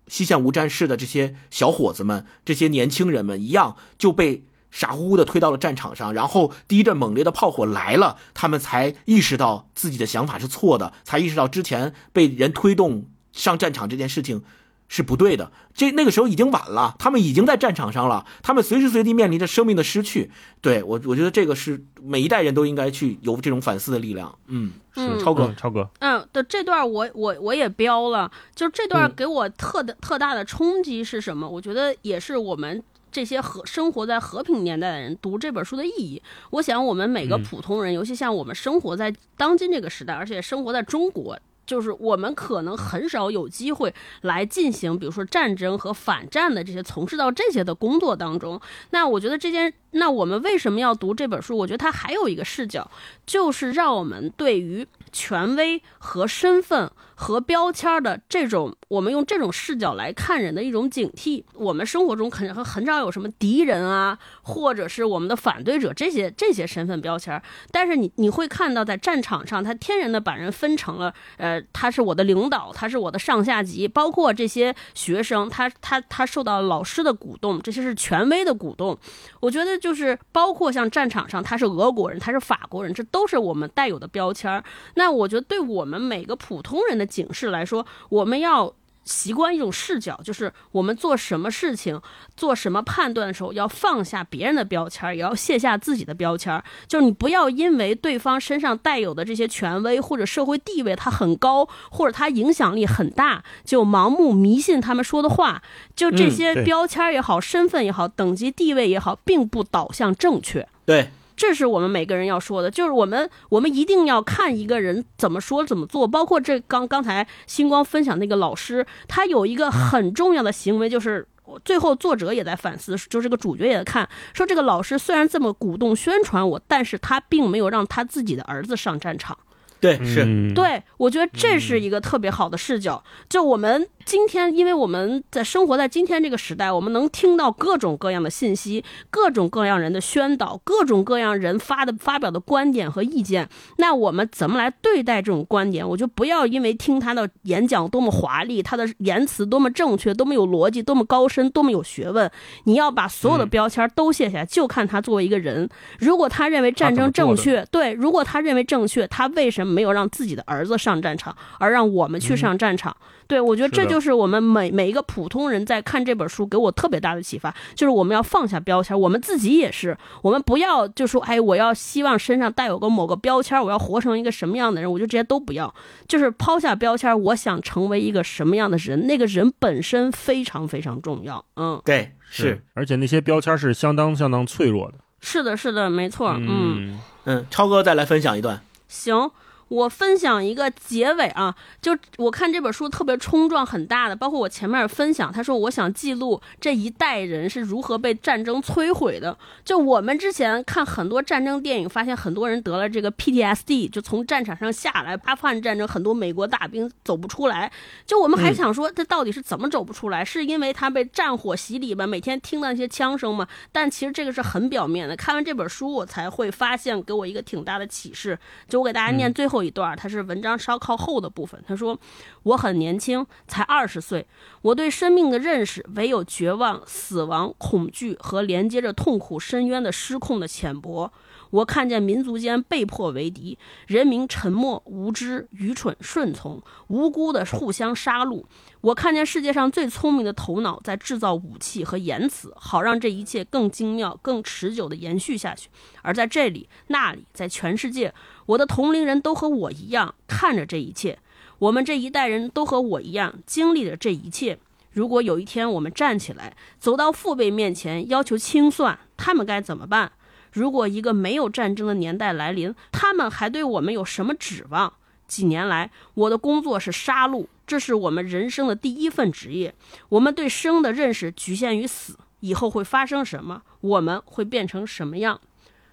西线无战事的这些小伙子们、这些年轻人们一样，就被傻乎乎的推到了战场上，然后第一阵猛烈的炮火来了，他们才意识到自己的想法是错的，才意识到之前被人推动上战场这件事情是不对的。这那个时候已经晚了，他们已经在战场上了，他们随时随地面临着生命的失去。对我，我觉得这个是每一代人都应该去有这种反思的力量。嗯，是超哥嗯，超哥，嗯，的这段我我我也标了，就是这段嗯给我特的、特大的冲击是什么？我觉得也是我们这些和生活在和平年代的人读这本书的意义。我想，我们每个嗯普通人，尤其像我们生活在当今这个时代，而且生活在中国。就是我们可能很少有机会来进行，比如说战争和反战的这些从事到这些的工作当中。那我觉得这件，那我们为什么要读这本书？我觉得它还有一个视角，就是让我们对于权威和身份和标签的这种，我们用这种视角来看人的一种警惕。我们生活中肯定很少有什么敌人啊，或者是我们的反对者这些这些身份标签，但是你你会看到在战场上，他天然的把人分成了，呃，他是我的领导，他是我的上下级，包括这些学生，他他他受到老师的鼓动，这些是权威的鼓动。我觉得就是包括像战场上，他是俄国人，他是法国人，这都是我们带有的标签。那我觉得对我们每个普通人的警示来说，我们要。习惯一种视角，就是我们做什么事情、做什么判断的时候，要放下别人的标签，也要卸下自己的标签。就是你不要因为对方身上带有的这些权威或者社会地位他很高，或者他影响力很大，就盲目迷信他们说的话。就这些标签也好、身份也好、等级地位也好，并不导向正确。对。这是我们每个人要说的，就是我们我们一定要看一个人怎么说怎么做，包括这刚刚才星光分享那个老师，他有一个很重要的行为，就是最后作者也在反思，就这个主角也在看，说这个老师虽然这么鼓动宣传我，但是他并没有让他自己的儿子上战场。对，是对，我觉得这是一个特别好的视角。就我们今天，因为我们在生活在今天这个时代，我们能听到各种各样的信息，各种各样人的宣导，各种各样人发的发表的观点和意见。那我们怎么来对待这种观点？我就不要因为听他的演讲多么华丽，他的言辞多么正确，多么有逻辑，多么高深，多么有学问，你要把所有的标签都卸下来，就看他作为一个人。如果他认为战争正确，对，如果他认为正确，他为什么？没有让自己的儿子上战场，而让我们去上战场。对我觉得这就是我们每每一个普通人在看这本书给我特别大的启发，就是我们要放下标签，我们自己也是，我们不要就说，哎，我要希望身上带有个某个标签，我要活成一个什么样的人，我就这些都不要，就是抛下标签，我想成为一个什么样的人，那个人本身非常非常重要。嗯，对，是，而且那些标签是相当相当脆弱的。是的，是的，没错。嗯嗯，超哥再来分享一段。行。我分享一个结尾啊，就我看这本书特别冲撞很大的，包括我前面分享，他说我想记录这一代人是如何被战争摧毁的。就我们之前看很多战争电影，发现很多人得了这个 PTSD，就从战场上下来，阿富汗战争很多美国大兵走不出来。就我们还想说，他到底是怎么走不出来？是因为他被战火洗礼吧？每天听到那些枪声嘛？但其实这个是很表面的。看完这本书，我才会发现给我一个挺大的启示。就我给大家念最后。后一段，他是文章稍靠后的部分。他说：“我很年轻，才二十岁。我对生命的认识，唯有绝望、死亡、恐惧和连接着痛苦深渊的失控的浅薄。我看见民族间被迫为敌，人民沉默、无知、愚蠢、顺从，无辜的互相杀戮。我看见世界上最聪明的头脑在制造武器和言辞，好让这一切更精妙、更持久的延续下去。而在这里、那里，在全世界。”我的同龄人都和我一样看着这一切，我们这一代人都和我一样经历着这一切。如果有一天我们站起来，走到父辈面前要求清算，他们该怎么办？如果一个没有战争的年代来临，他们还对我们有什么指望？几年来，我的工作是杀戮，这是我们人生的第一份职业。我们对生的认识局限于死，以后会发生什么？我们会变成什么样？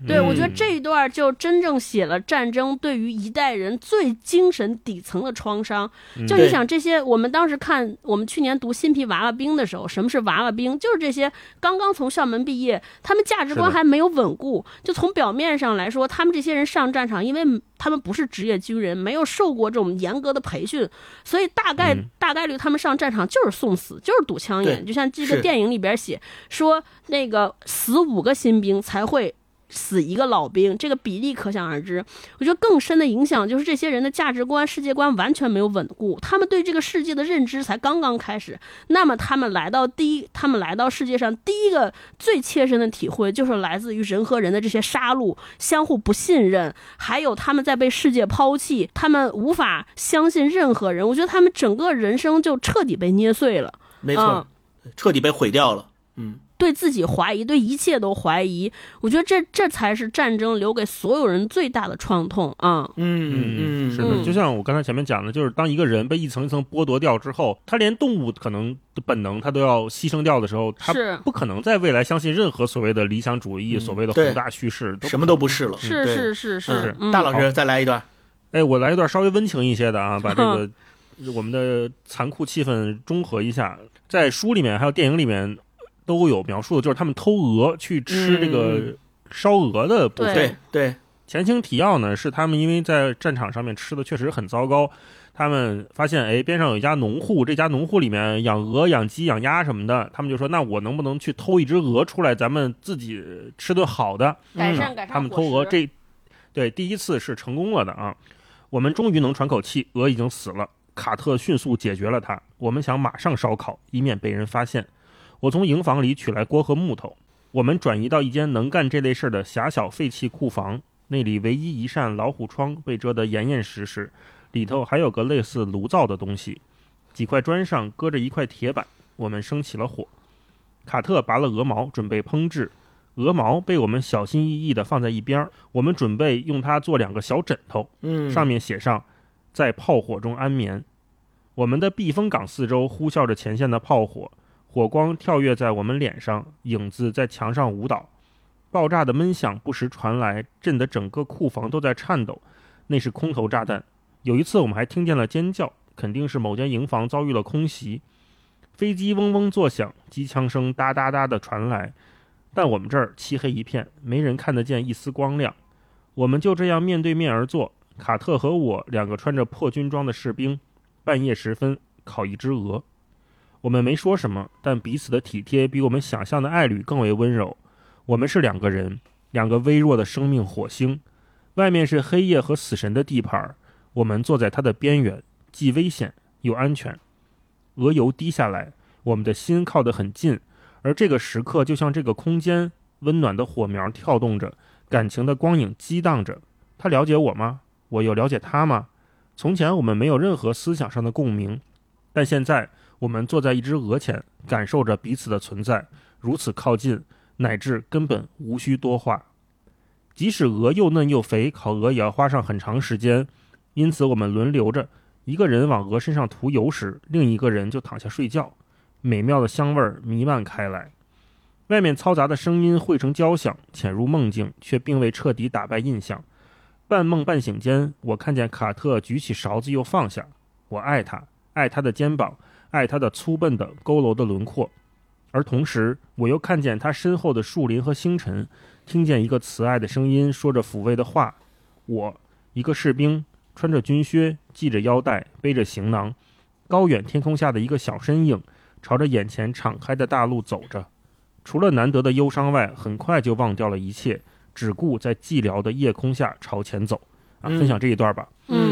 对，我觉得这一段就真正写了战争对于一代人最精神底层的创伤。就你想这些，我们当时看我们去年读《新皮娃娃兵》的时候，什么是娃娃兵？就是这些刚刚从校门毕业，他们价值观还没有稳固。就从表面上来说，他们这些人上战场，因为他们不是职业军人，没有受过这种严格的培训，所以大概大概率他们上战场就是送死，就是堵枪眼。就像这个电影里边写说，那个死五个新兵才会。死一个老兵，这个比例可想而知。我觉得更深的影响就是这些人的价值观、世界观完全没有稳固，他们对这个世界的认知才刚刚开始。那么他们来到第一，他们来到世界上第一个最切身的体会，就是来自于人和人的这些杀戮、相互不信任，还有他们在被世界抛弃，他们无法相信任何人。我觉得他们整个人生就彻底被捏碎了，没错，彻底被毁掉了。嗯。对自己怀疑，对一切都怀疑，我觉得这这才是战争留给所有人最大的创痛啊！嗯嗯，是的，就像我刚才前面讲的，就是当一个人被一层一层剥夺掉之后，他连动物可能的本能他都要牺牲掉的时候，他不可能在未来相信任何所谓的理想主义、所谓的宏大叙事，什么都不是了。是是是是，大老师再来一段。哎，我来一段稍微温情一些的啊，把这 个。我们的残酷气氛中和一下。在书里面还有电影里面都有描述的，就是他们偷鹅去吃这个嗯烧鹅的部分。对对，前情提要呢，是他们因为在战场上面吃的确实很糟糕，他们发现哎边上有一家农户，这家农户里面养鹅、养鸡、养鸭什么的，他们就说那我能不能去偷一只鹅出来，咱们自己吃顿好的？改善改善他们偷鹅这对第一次是成功了的啊，我们终于能喘口气，鹅已经死了。卡特迅速解决了他，我们想马上烧烤，以免被人发现。我从营房里取来锅和木头，我们转移到一间能干这类事儿的狭小废弃库房，那里唯一一扇老虎窗被遮得严严实实，里头还有个类似炉灶的东西，几块砖上搁着一块铁板。我们生起了火，卡特拔了鹅毛，准备烹制。鹅毛被我们小心翼翼地放在一边儿，我们准备用它做两个小枕头，嗯，上面写上“在炮火中安眠”。我们的避风港四周呼啸着前线的炮火，火光跳跃在我们脸上，影子在墙上舞蹈。爆炸的闷响不时传来，震得整个库房都在颤抖。那是空投炸弹。有一次，我们还听见了尖叫，肯定是某间营房遭遇了空袭。飞机嗡嗡作响，机枪声哒哒哒地传来，但我们这儿漆黑一片，没人看得见一丝光亮。我们就这样面对面而坐，卡特和我两个穿着破军装的士兵，半夜时分烤一只鹅。我们没说什么，但彼此的体贴比我们想象的爱侣更为温柔。我们是两个人，两个微弱的生命火星。外面是黑夜和死神的地盘，我们坐在它的边缘，既危险又安全。鹅油滴下来，我们的心靠得很近，而这个时刻就像这个空间，温暖的火苗跳动着，感情的光影激荡着。他了解我吗？我又了解他吗？从前我们没有任何思想上的共鸣，但现在我们坐在一只鹅前，感受着彼此的存在，如此靠近，乃至根本无需多话。即使鹅又嫩又肥，烤鹅也要花上很长时间，因此我们轮流着，一个人往鹅身上涂油时，另一个人就躺下睡觉。美妙的香味儿弥漫开来，外面嘈杂的声音汇成交响，潜入梦境，却并未彻底打败印象。半梦半醒间，我看见卡特举起勺子又放下。我爱他，爱他的肩膀，爱他的粗笨的佝偻的轮廓，而同时，我又看见他身后的树林和星辰，听见一个慈爱的声音说着抚慰的话。我，一个士兵，穿着军靴，系着腰带，背着行囊，高远天空下的一个小身影，朝着眼前敞开的大路走着。除了难得的忧伤外，很快就忘掉了一切，只顾在寂寥的夜空下朝前走。啊，嗯分享这一段吧。嗯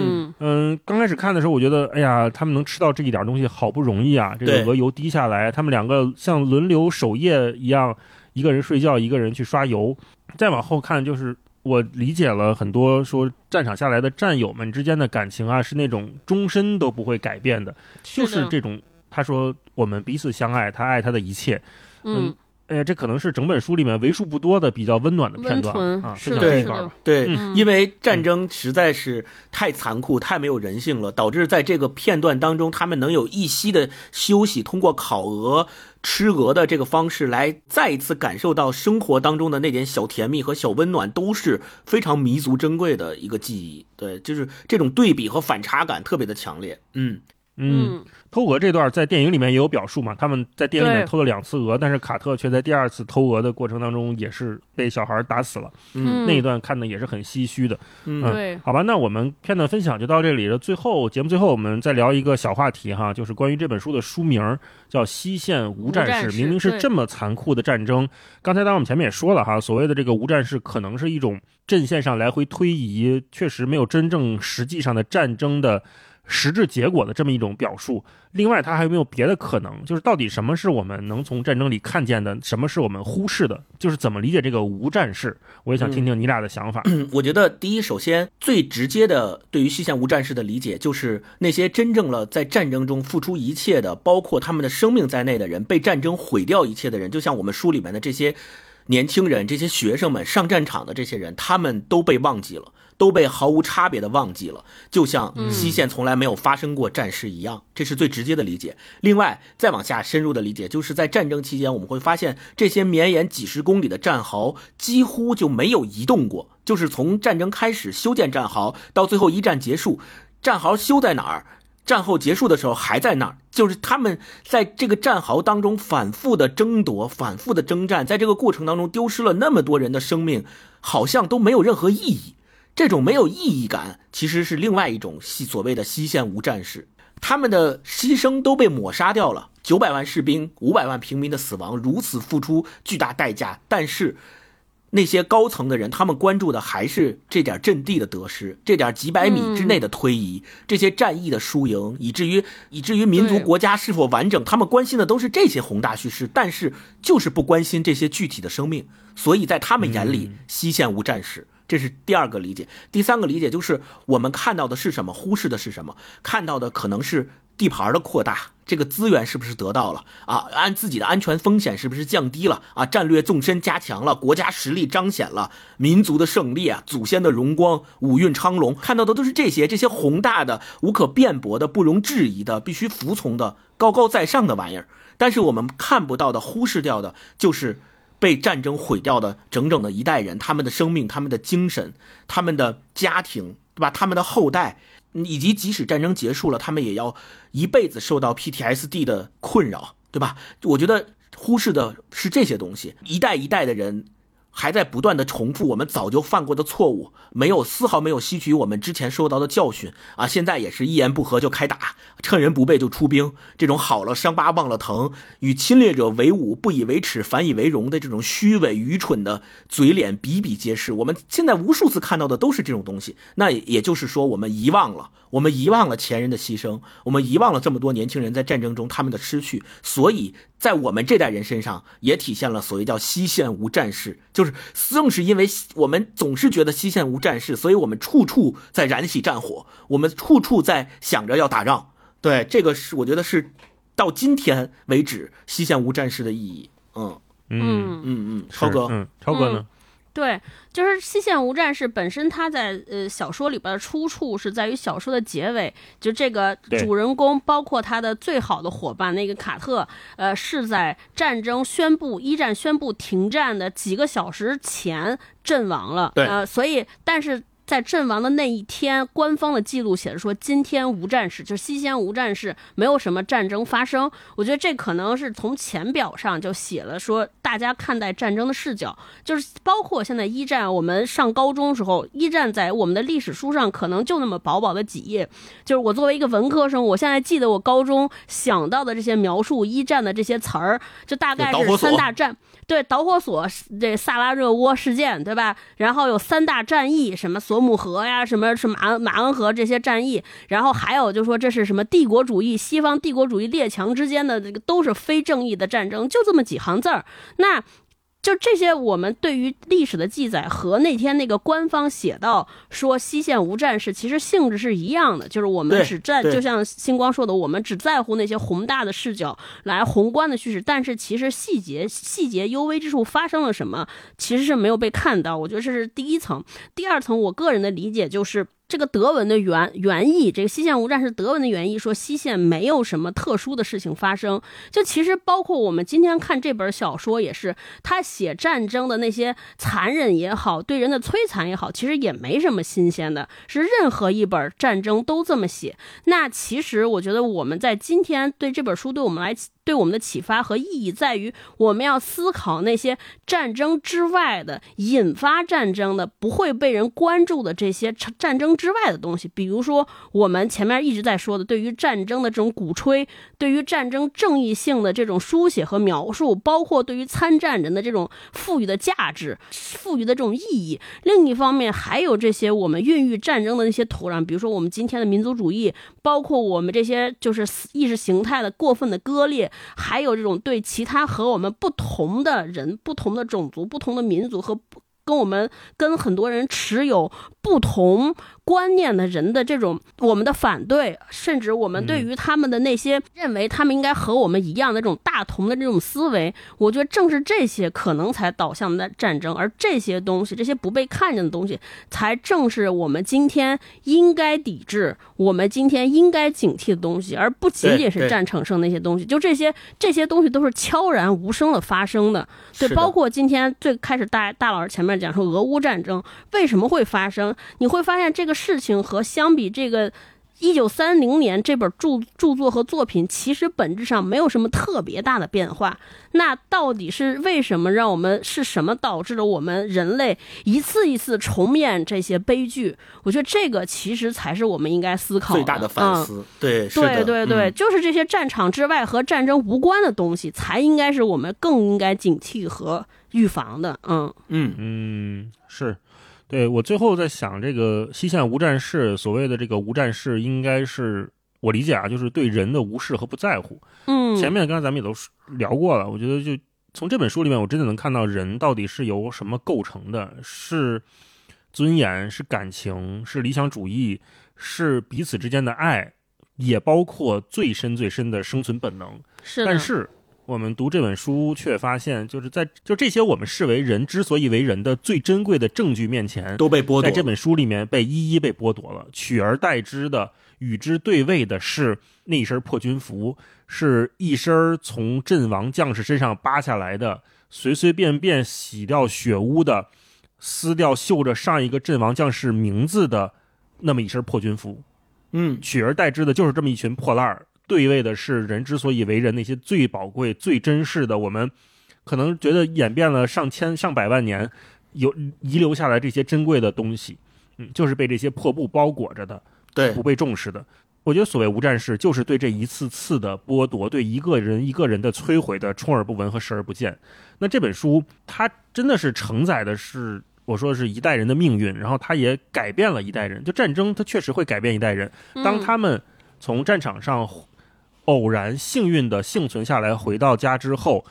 嗯，刚开始看的时候，我觉得，哎呀，他们能吃到这一点东西，好不容易啊！这个鹅油滴下来，他们两个像轮流守夜一样，一个人睡觉，一个人去刷油。再往后看，就是我理解了很多说战场下来的战友们之间的感情啊，是那种终身都不会改变的，就是这种。他说我们彼此相爱，他爱他的一切。嗯，哎呀，这可能是整本书里面为数不多的比较温暖的片段啊，是的。对，嗯因为战争实在是太残酷、太没有人性了，导致在这个片段当中，他们能有一息的休息，通过烤鹅、吃鹅的这个方式来再一次感受到生活当中的那点小甜蜜和小温暖，都是非常弥足珍贵的一个记忆。对，就是这种对比和反差感特别的强烈。嗯，嗯，偷鹅这段在电影里面也有表述嘛，他们在电影里面偷了两次鹅，但是卡特却在第二次偷鹅的过程当中也是被小孩打死了。嗯那一段看的也是很唏嘘的。嗯对，好吧，那我们片段分享就到这里了。最后节目最后我们再聊一个小话题哈，就是关于这本书的书名叫《西线无战事》，战事明明是这么残酷的战争。刚才当然我们前面也说了哈，所谓的这个无战事可能是一种阵线上来回推移，确实没有真正实际上的战争的。实质结果的这么一种表述。另外，它还有没有别的可能？就是到底什么是我们能从战争里看见的，什么是我们忽视的？就是怎么理解这个无战事？我也想听听你俩的想法。嗯 我觉得第一，首先最直接的对于西线无战事的理解，就是那些真正了在战争中付出一切的，包括他们的生命在内的人，被战争毁掉一切的人，就像我们书里面的这些年轻人、这些学生们上战场的这些人，他们都被忘记了。都被毫无差别的忘记了，就像西线从来没有发生过战事一样，这是最直接的理解。另外，再往下深入的理解，就是在战争期间，我们会发现这些绵延几十公里的战壕几乎就没有移动过，就是从战争开始修建战壕到最后一战结束，战壕修在哪儿，战后结束的时候还在那儿，就是他们在这个战壕当中反复的争夺、反复的征战，在这个过程当中丢失了那么多人的生命，好像都没有任何意义。这种没有意义感，其实是另外一种西所谓的西线无战事，他们的牺牲都被抹杀掉了，九百万士兵、五百万平民的死亡，如此付出巨大代价，但是。那些高层的人，他们关注的还是这点阵地的得失，这点几百米之内的推移，这些战役的输赢，以至于以至于民族国家是否完整，他们关心的都是这些宏大叙事，但是就是不关心这些具体的生命。所以在他们眼里，西线无战事，这是第二个理解。第三个理解就是我们看到的是什么，忽视的是什么，看到的可能是。地盘的扩大，这个资源是不是得到了啊？按自己的安全风险是不是降低了啊？战略纵深加强了，国家实力彰显了，民族的胜利啊，祖先的荣光，五运昌隆，看到的都是这些，这些宏大的、无可辩驳的、不容置疑的、必须服从的、高高在上的玩意儿。但是我们看不到的、忽视掉的，就是被战争毁掉的整整的一代人，他们的生命、他们的精神、他们的家庭，对吧？他们的后代。以及即使战争结束了，他们也要一辈子受到 PTSD 的困扰，对吧？我觉得忽视的是这些东西，一代一代的人。还在不断的重复我们早就犯过的错误，没有丝毫没有吸取我们之前受到的教训啊！现在也是一言不合就开打，趁人不备就出兵，这种好了伤疤忘了疼，与侵略者为伍不以为耻反以为荣的这种虚伪愚蠢的嘴脸比比皆是。我们现在无数次看到的都是这种东西。那也就是说，我们遗忘了，我们遗忘了前人的牺牲，我们遗忘了这么多年轻人在战争中他们的失去，所以。在我们这代人身上，也体现了所谓叫西线无战事，就是正是因为我们总是觉得西线无战事，所以我们处处在燃起战火，我们处处在想着要打仗。对，这个是我觉得是到今天为止西线无战事的意义。嗯嗯嗯嗯，超哥，嗯，超哥呢？对，就是西线无战事本身，它在呃小说里边的出处是在于小说的结尾，就这个主人公包括他的最好的伙伴那个卡特，呃，是在战争宣布一战宣布停战的几个小时前阵亡了。对，呃，所以但是。在阵亡的那一天，官方的记录写着说今天无战事，就是西线无战事，没有什么战争发生。我觉得这可能是从前表上就写了说大家看待战争的视角，就是包括现在一战，我们上高中时候，一战在我们的历史书上可能就那么薄薄的几页。就是我作为一个文科生，我现在记得我高中想到的这些描述一战的这些词儿，就大概是三大战。对导火索，这萨拉热窝事件，对吧？然后有三大战役，什么索姆河呀，什么什么马马恩河这些战役，然后还有就说这是什么帝国主义西方帝国主义列强之间的这个都是非正义的战争，就这么几行字儿。那。就这些，我们对于历史的记载和那天那个官方写到说西线无战事，其实性质是一样的。就是我们只在，就像星光说的，我们只在乎那些宏大的视角来宏观的叙事，但是其实细节细节幽微之处发生了什么，其实是没有被看到。我觉得这是第一层。第二层，我个人的理解就是。这个德文的原原意，这个西线无战是德文的原意，说西线没有什么特殊的事情发生。就其实包括我们今天看这本小说，也是他写战争的那些残忍也好，对人的摧残也好，其实也没什么新鲜的，是任何一本战争都这么写。那其实我觉得我们在今天对这本书，对我们来。对我们的启发和意义在于，我们要思考那些战争之外的、引发战争的、不会被人关注的这些战争之外的东西。比如说，我们前面一直在说的，对于战争的这种鼓吹，对于战争正义性的这种书写和描述，包括对于参战人的这种赋予的价值、赋予的这种意义。另一方面，还有这些我们孕育战争的那些土壤，比如说我们今天的民族主义，包括我们这些就是意识形态的过分的割裂。还有这种对其他和我们不同的人、不同的种族、不同的民族和跟我们跟很多人持有不同。观念的人的这种我们的反对，甚至我们对于他们的那些认为他们应该和我们一样的这种大同的这种思维，我觉得正是这些可能才导向的战争，而这些东西，这些不被看见的东西，才正是我们今天应该抵制、我们今天应该警惕的东西，而不仅仅是战场上那些东西。就这些这些东西都是悄然无声的发生的，对，包括今天最开始大大老师前面讲说俄乌战争为什么会发生，你会发现这个。事情和相比这个一九三零年这本著著作和作品其实本质上没有什么特别大的变化。那到底是为什么让我们是什么导致了我们人类一次一次重演这些悲剧？我觉得这个其实才是我们应该思考最大的反思。对，对对对，嗯、就是这些战场之外和战争无关的东西，才应该是我们更应该警惕和预防的。嗯嗯嗯，是。对我最后在想，这个西线无战事，所谓的这个无战事，应该是我理解啊，就是对人的无视和不在乎。嗯，前面刚才咱们也都聊过了，我觉得就从这本书里面，我真的能看到人到底是由什么构成的，是尊严，是感情，是理想主义，是彼此之间的爱，也包括最深最深的生存本能。是，但是。我们读这本书，却发现，就是在就这些我们视为人之所以为人的最珍贵的证据面前，都被剥夺。在这本书里面被一一被剥夺了，取而代之的，与之对位的是那一身破军服，是一身从阵亡将士身上扒下来的，随随便便洗掉血污的，撕掉绣着上一个阵亡将士名字的那么一身破军服。嗯，取而代之的就是这么一群破烂儿。对位的是人之所以为人那些最宝贵、最珍视的，我们可能觉得演变了上千上百万年，有遗留下来这些珍贵的东西，嗯，就是被这些破布包裹着的，对，不被重视的。我觉得所谓无战事，就是对这一次次的剥夺，对一个人一个人的摧毁的充耳不闻和视而不见。那这本书它真的是承载的是我说是一代人的命运，然后它也改变了一代人。就战争，它确实会改变一代人。当他们从战场上。偶然幸运的幸存下来，回到家之后，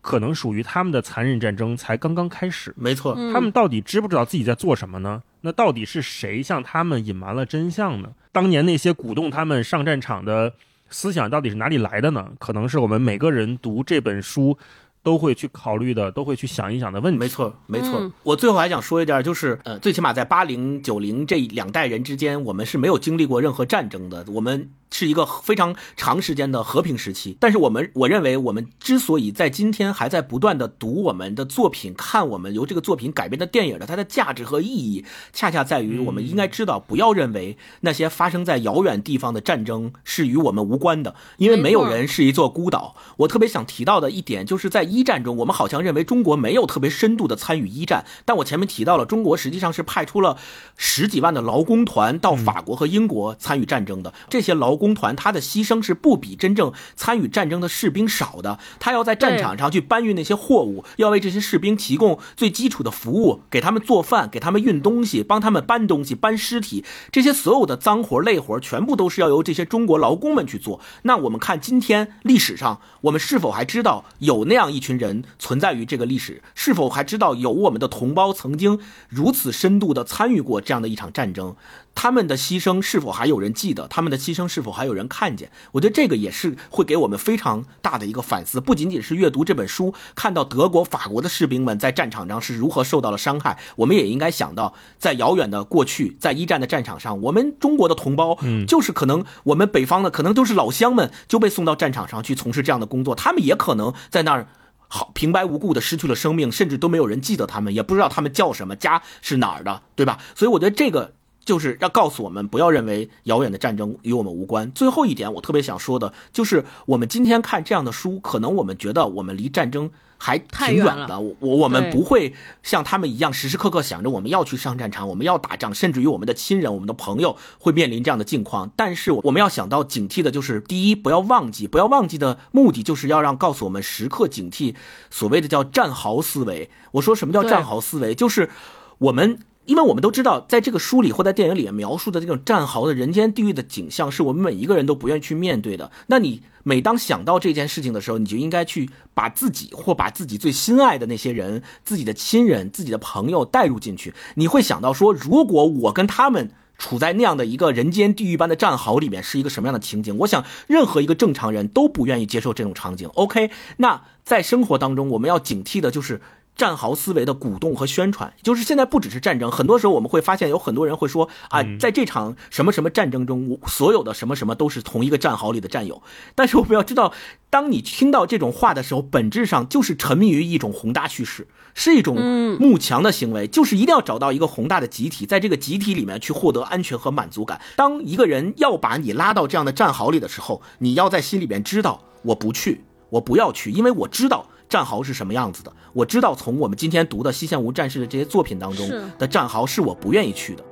可能属于他们的残忍战争才刚刚开始。没错，嗯他们到底知不知道自己在做什么呢？那到底是谁向他们隐瞒了真相呢？当年那些鼓动他们上战场的思想到底是哪里来的呢？可能是我们每个人读这本书都会去考虑的，都会去想一想的问题。没错，没错。嗯我最后还想说一点，就是呃，最起码在八零九零这两代人之间，我们是没有经历过任何战争的，我们是一个非常长时间的和平时期。但是我们，我认为我们之所以在今天还在不断的读我们的作品，看我们由这个作品改编的电影的它的价值和意义，恰恰在于我们应该知道，不要认为那些发生在遥远地方的战争是与我们无关的，因为没有人是一座孤岛。我特别想提到的一点，就是在一战中，我们好像认为中国没有特别深度的参与一战，但我前面提到了，中国实际上是派出了十几万的劳工团到法国和英国参与战争的。这些劳工团他的牺牲是不比真正参与战争的士兵少的，他要在战场上去搬运那些货物，要为这些士兵提供最基础的服务，给他们做饭，给他们运东西，帮他们搬东西、搬尸体，这些所有的脏活累活，全部都是要由这些中国劳工们去做。那我们看今天历史上，我们是否还知道有那样一群人存在于这个历史？是否还知道有我们的同胞曾经如此深度的参与过这样的一场战争？他们的牺牲是否还有人记得？他们的牺牲是否还有人看见？我觉得这个也是会给我们非常大的一个反思。不仅仅是阅读这本书，看到德国、法国的士兵们在战场上是如何受到了伤害，我们也应该想到，在遥远的过去，在一战的战场上，我们中国的同胞，就是可能我们北方的，可能都是老乡们就被送到战场上去从事这样的工作，他们也可能在那儿。好，平白无故的失去了生命，甚至都没有人记得他们，也不知道他们叫什么，家是哪儿的，对吧？所以我觉得这个就是要告诉我们，不要认为遥远的战争与我们无关。最后一点，我特别想说的就是，我们今天看这样的书，可能我们觉得我们离战争还挺远的，我我我们不会像他们一样时时刻刻想着我们要去上战场，我们要打仗，甚至于我们的亲人、我们的朋友会面临这样的境况。但是我们要想到警惕的就是，第一，不要忘记，不要忘记的目的就是要让告诉我们时刻警惕所谓的叫战壕思维。我说什么叫战壕思维，就是我们。因为我们都知道，在这个书里或在电影里面描述的这种战壕的人间地狱的景象，是我们每一个人都不愿意去面对的。那你每当想到这件事情的时候，你就应该去把自己或把自己最心爱的那些人、自己的亲人、自己的朋友带入进去。你会想到说，如果我跟他们处在那样的一个人间地狱般的战壕里面，是一个什么样的情景？我想，任何一个正常人都不愿意接受这种场景。OK，那在生活当中，我们要警惕的就是。战壕思维的鼓动和宣传。就是现在不只是战争，很多时候我们会发现有很多人会说啊，在这场什么什么战争中，我所有的什么什么都是同一个战壕里的战友。但是我们要知道，当你听到这种话的时候，本质上就是沉迷于一种宏大叙事，是一种慕强的行为，就是一定要找到一个宏大的集体，在这个集体里面去获得安全和满足感。当一个人要把你拉到这样的战壕里的时候，你要在心里边知道，我不去，我不要去，因为我知道战壕是什么样子的。我知道从我们今天读的《西线无战事》的这些作品当中的战壕是我不愿意去的。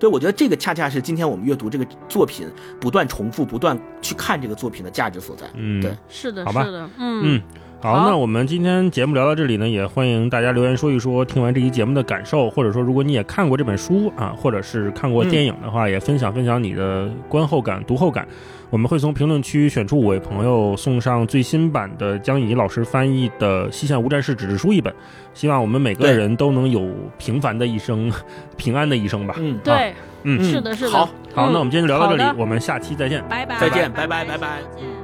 对，我觉得这个恰恰是今天我们阅读这个作品不断重复、不断去看这个作品的价值所在。嗯，对，是的，好吧是的，嗯嗯，好，好那我们今天节目聊到这里呢，也欢迎大家留言说一说听完这期节目的感受，或者说如果你也看过这本书啊，或者是看过电影的话，也分享分享你的观后感、读后感。我们会从评论区选出五位朋友，送上最新版的江怡老师翻译的《西线无战事》纸质书一本。希望我们每个人都能有平凡的一生，平安的一生吧。嗯，对，嗯，是的，是的。好好，嗯那我们今天就聊到这里我们下期再见。拜拜，再见拜拜拜拜再见